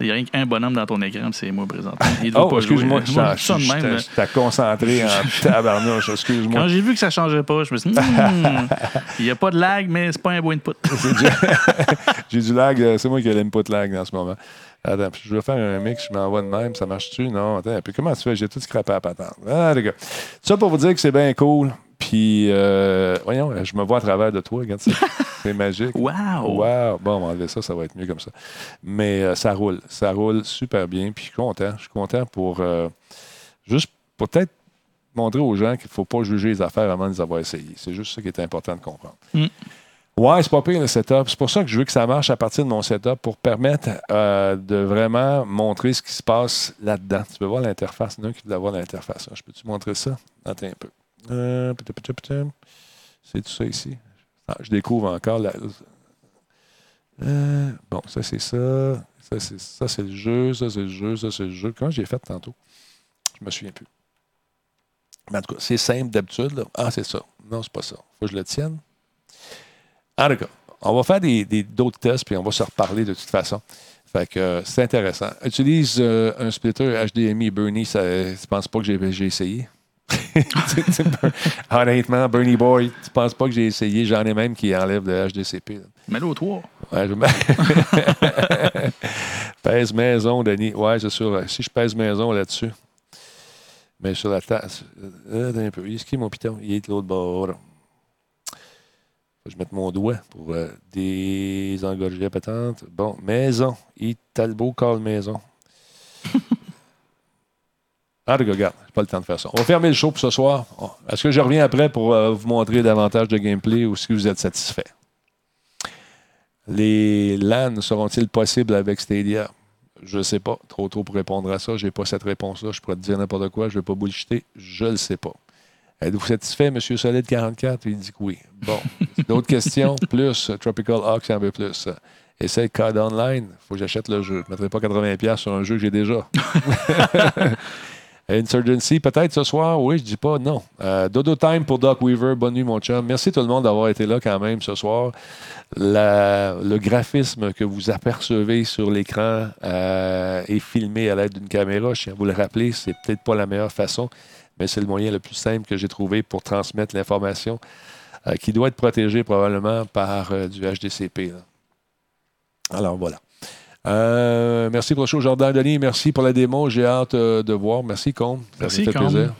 Il n'y a rien qu'un bonhomme dans ton écran, c'est moi présentement. Il doit Oh, pas excuse-moi, je t'ai concentré en tabarnouche, excuse-moi. Quand j'ai vu que ça changeait pas, je me suis dit, Hmm, il n'y a pas de lag, mais c'est pas un beau input. J'ai du lag, euh, c'est moi qui ai l'input lag en ce moment. Attends, je vais faire un mix, je m'envoie de même, ça marche-tu? Non, attends, puis comment tu fais? J'ai tout scrappé à la patente. Ah, les gars. Ça pour vous dire que c'est bien cool. Puis, euh, voyons, je me vois à travers de toi, regarde ça. C'est magique. Wow! Wow! Bon, on va enlever ça, ça va être mieux comme ça. Mais euh, ça roule. Ça roule super bien. Puis je suis content. Je suis content pour euh, juste peut-être montrer aux gens qu'il ne faut pas juger les affaires avant de les avoir essayées. C'est juste ça qui est important de comprendre. Mm. Ouais, c'est pas pire le setup. C'est pour ça que je veux que ça marche à partir de mon setup pour permettre euh, de vraiment montrer ce qui se passe là-dedans. Tu peux voir l'interface. Un qui veut voir l'interface. Je peux-tu montrer ça? Attends un peu. Euh. C'est tout ça ici. Ah, je découvre encore. Euh, bon, ça c'est ça. Ça c'est, ça, c'est le jeu. Ça c'est le jeu. Ça c'est le jeu. Comment j'ai fait tantôt? Je me souviens plus. Mais en tout cas, c'est simple d'habitude. Ah, c'est ça. Non, c'est pas ça. Faut que je le tienne. En tout cas, on va faire des, d'autres tests puis on va se reparler de toute façon. Fait que euh, c'est intéressant. Utilise un splitter HDMI Bernie. Ça, tu penses pas que j'ai essayé? Honnêtement, Bernie Boy, tu penses pas que j'ai essayé? J'en ai même qui enlèvent le HDCP. Mets-le au toit. Ouais, je pèse maison, Denis. Ouais, c'est sûr. Si je pèse maison là-dessus. Mais sur la tasse. Euh, attends un peu. Qu'il est mon piton? Il est de l'autre bord. Faut que je mette mon doigt pour euh, désengorger la patente. Bon, maison. Il Talbot call maison. Ah, regarde, j'ai pas le temps de faire ça. On va fermer le show pour ce soir. Est-ce que je reviens après pour euh, vous montrer davantage de gameplay ou si vous êtes satisfait? Les LAN seront-ils possibles avec Stadia? Je ne sais pas. Trop tôt pour répondre à ça. Je n'ai pas cette réponse-là. Je pourrais te dire n'importe quoi. Je ne vais pas bullshiter. Je ne le sais pas. Êtes-vous satisfait, M. Solid 44? Il dit que oui. Bon. D'autres questions? Plus. Tropical Ox, un peu plus. Essaye Code Online. Il faut que j'achète le jeu. Je ne mettrai pas 80$ sur un jeu que j'ai déjà. Insurgency, peut-être ce soir, oui, je dis pas non. Euh, Dodo Time pour Doc Weaver, bonne nuit mon chum. Merci tout le monde d'avoir été là quand même ce soir. Le graphisme que vous apercevez sur l'écran euh, est filmé à l'aide d'une caméra. Je tiens à vous le rappeler, c'est peut-être pas la meilleure façon, mais c'est le moyen le plus simple que j'ai trouvé pour transmettre l'information euh, qui doit être protégée probablement par du HDCP. Alors voilà. Euh, merci pour le show, Jordan Denis. Merci pour la démo. J'ai hâte euh, de voir. Merci, Combe. Ça Merci, me fait Combe. plaisir.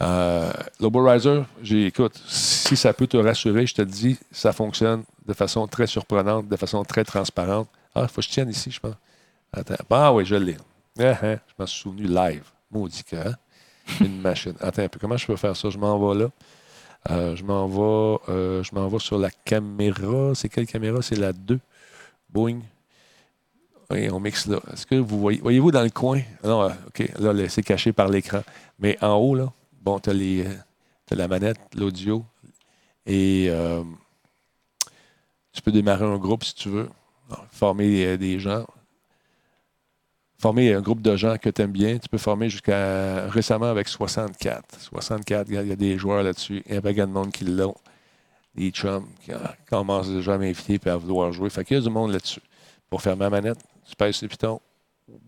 Euh, Lobo Riser, écoute, si ça peut te rassurer, je te dis, ça fonctionne de façon très surprenante, de façon très transparente. Ah, il faut que je tienne ici, je pense. Attends. Ah oui, je l'ai. Ah, ah, je m'en suis souvenu live. Maudit que, hein? Une machine. Attends un peu. Comment je peux faire ça? Je m'en vais là. Euh, je m'en vais, euh, je m'en vais sur la caméra. C'est quelle caméra? C'est la 2. Boing. On mixe là. Est-ce que vous voyez, voyez-vous dans le coin? Non, euh, OK, là, c'est caché par l'écran. Mais en haut, là, bon, tu as, la manette, l'audio, et euh, tu peux démarrer un groupe si tu veux, former euh, des gens, former un groupe de gens que tu aimes bien. Tu peux former jusqu'à récemment avec 64. 64, il y a- des joueurs là-dessus, il y a pas de monde qui l'ont. Des chums qui euh, commencent déjà à m'inviter et à vouloir jouer. Fait qu'il y a du monde là-dessus. Pour faire ma manette, tu pèses le piton,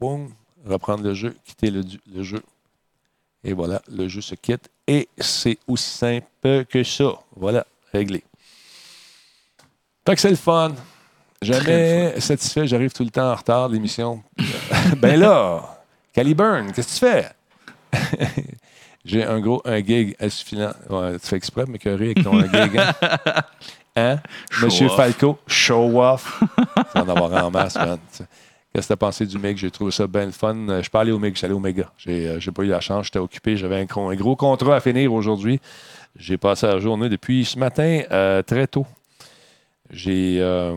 boum, reprendre le jeu, quitter le, jeu. Et voilà, le jeu se quitte. Et c'est aussi simple que ça. Voilà, réglé. Fait que c'est le fun. Jamais satisfait, j'arrive tout le temps en retard de l'émission. ben là, Caliburn, qu'est-ce que tu fais? J'ai un gros un gig insuffisant. Ouais, tu fais exprès de m'écœurer avec ton gig. Hein? Hein? Monsieur off. Falco, show off. En avoir en masse, Qu'est-ce que tu as pensé du MIG? J'ai trouvé ça bien le fun. Euh, Je suis pas allé au MIG, je suis allé au Méga. J'ai euh, pas eu la chance, j'étais occupé. J'avais un, gros- un gros contrat à finir aujourd'hui. J'ai passé la journée depuis ce matin euh, très tôt. J'ai. euh,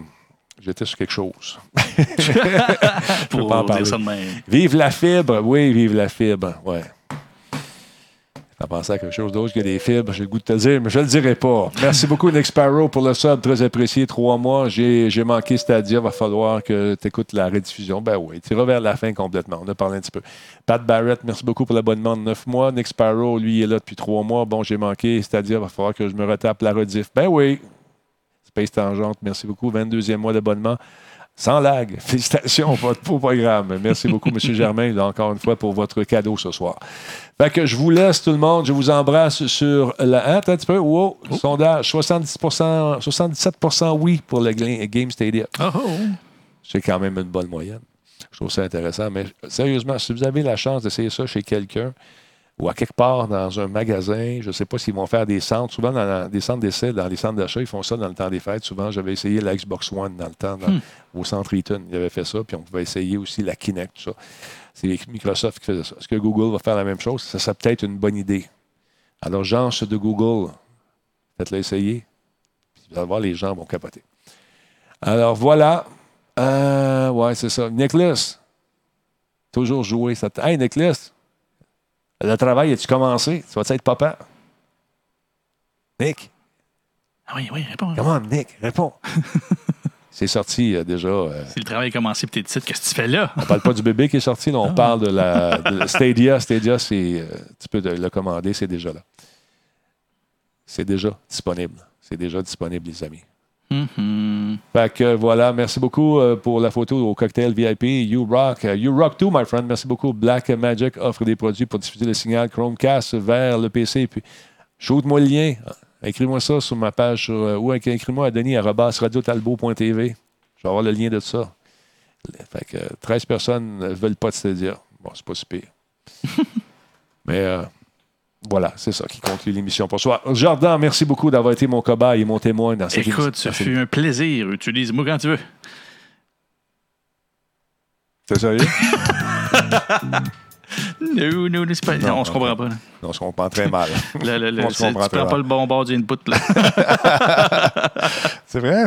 J'étais sur quelque chose. peux Pour pas en parler. Vive la fibre, oui, vive la fibre, ouais. T'as pensé à quelque chose d'autre que des fibres, j'ai le goût de te dire, mais je le dirai pas. Merci beaucoup, Nick Sparrow, pour le sub, très apprécié. Trois mois, j'ai j'ai manqué Stadia, va falloir que tu écoutes la rediffusion. Ben oui, tu iras vers la fin complètement. On a parlé un petit peu. Pat Barrett, merci beaucoup pour l'abonnement de neuf mois. Nick Sparrow, lui, est là depuis trois mois. Bon, j'ai manqué Stadia, va falloir que je me retape la rediff. Ben oui. Space Tangente, merci beaucoup. 22e mois d'abonnement. Sans lag. Félicitations pour votre beau programme. Merci beaucoup, M. Germain, encore une fois, pour votre cadeau ce soir. Fait que je vous laisse, tout le monde. Je vous embrasse sur la. Hein, attends un petit peu. Wow, sondage 70 77% oui pour le Game Stadium. Oh, oh. C'est quand même une bonne moyenne. Je trouve ça intéressant. Mais sérieusement, si vous avez la chance d'essayer ça chez quelqu'un ou à quelque part dans un magasin, je ne sais pas s'ils vont faire des centres. Souvent, dans la- des centres d'essai, dans les centres d'achat, ils font ça dans le temps des fêtes. Souvent, j'avais essayé la Xbox One dans le temps, dans- au centre Eaton. Ils avaient fait ça. Puis on pouvait essayer aussi la Kinect, tout ça. C'est Microsoft qui faisait ça. Est-ce que Google va faire la même chose? Ça serait peut-être une bonne idée. Alors, genre, ceux de Google, faites-le essayer. Puis vous allez voir, les gens vont capoter. Alors, voilà. Euh, ouais, c'est ça. Nicholas, toujours jouer. Ça Hey, Nicholas, le travail, as-tu commencé? Tu vas être papa? Nick, Ah oui, oui, réponds. comment, Nick? Réponds. c'est sorti euh, déjà. euh, Si le travail a commencé, puis t'es qu'est-ce que tu fais là? on parle pas du bébé qui est sorti, là, on parle de la de Stadia. Stadia, c'est, euh, tu peux le commander, c'est déjà là. C'est déjà disponible. C'est déjà disponible, les amis. Mhm. Fait que voilà, merci beaucoup euh, pour la photo au cocktail VIP. You Rock. Euh, you Rock too, my friend. Merci beaucoup. Black Magic offre des produits pour diffuser le signal Chromecast vers le PC. Puis, shoot-moi le lien. Écris-moi ça sur ma page sur, euh, ou écris-moi à Denis radiotalbo.tv. Je vais avoir le lien de ça. Fait que euh, 13 personnes ne veulent pas de Stadia. Bon, c'est pas si pire. Mais euh, voilà, c'est ça qui conclut l'émission pour soi. Jordan, merci beaucoup d'avoir été mon cobaye et mon témoin dans cette Écoute, émission. ce fut un plaisir. Utilise-moi quand tu veux. T'es sérieux? Non, non, c'est pas... non, on se comprend pas. là. Non, on se comprend très mal. Là, là, On se comprend tu prends mal. pas le bon bord du input. Là. C'est vrai?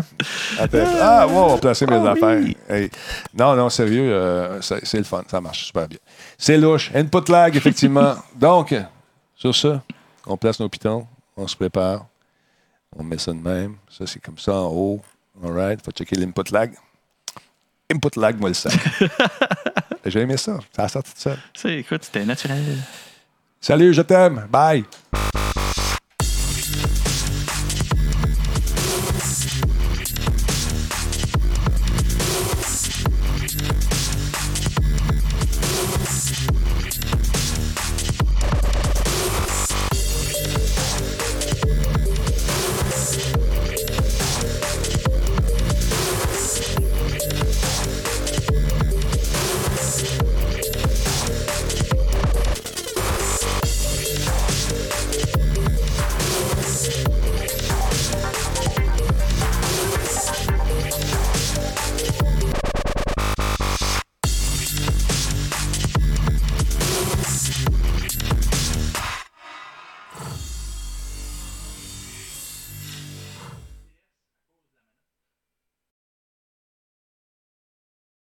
Attends. Ah, wow, on va placer mes affaires. Hey. Non, non, sérieux, euh, c'est c'est le fun. Ça marche super bien. C'est louche. Input lag, effectivement. Donc, sur ça, on place nos pitons, on se prépare, on met ça de même. Ça, c'est comme ça en haut. All right. Faut checker l'input lag. Input lag, moi le sac. J'ai aimé ça. Ça a sorti de ça. C'est- écoute, c'était naturel. Salut, je t'aime. Bye.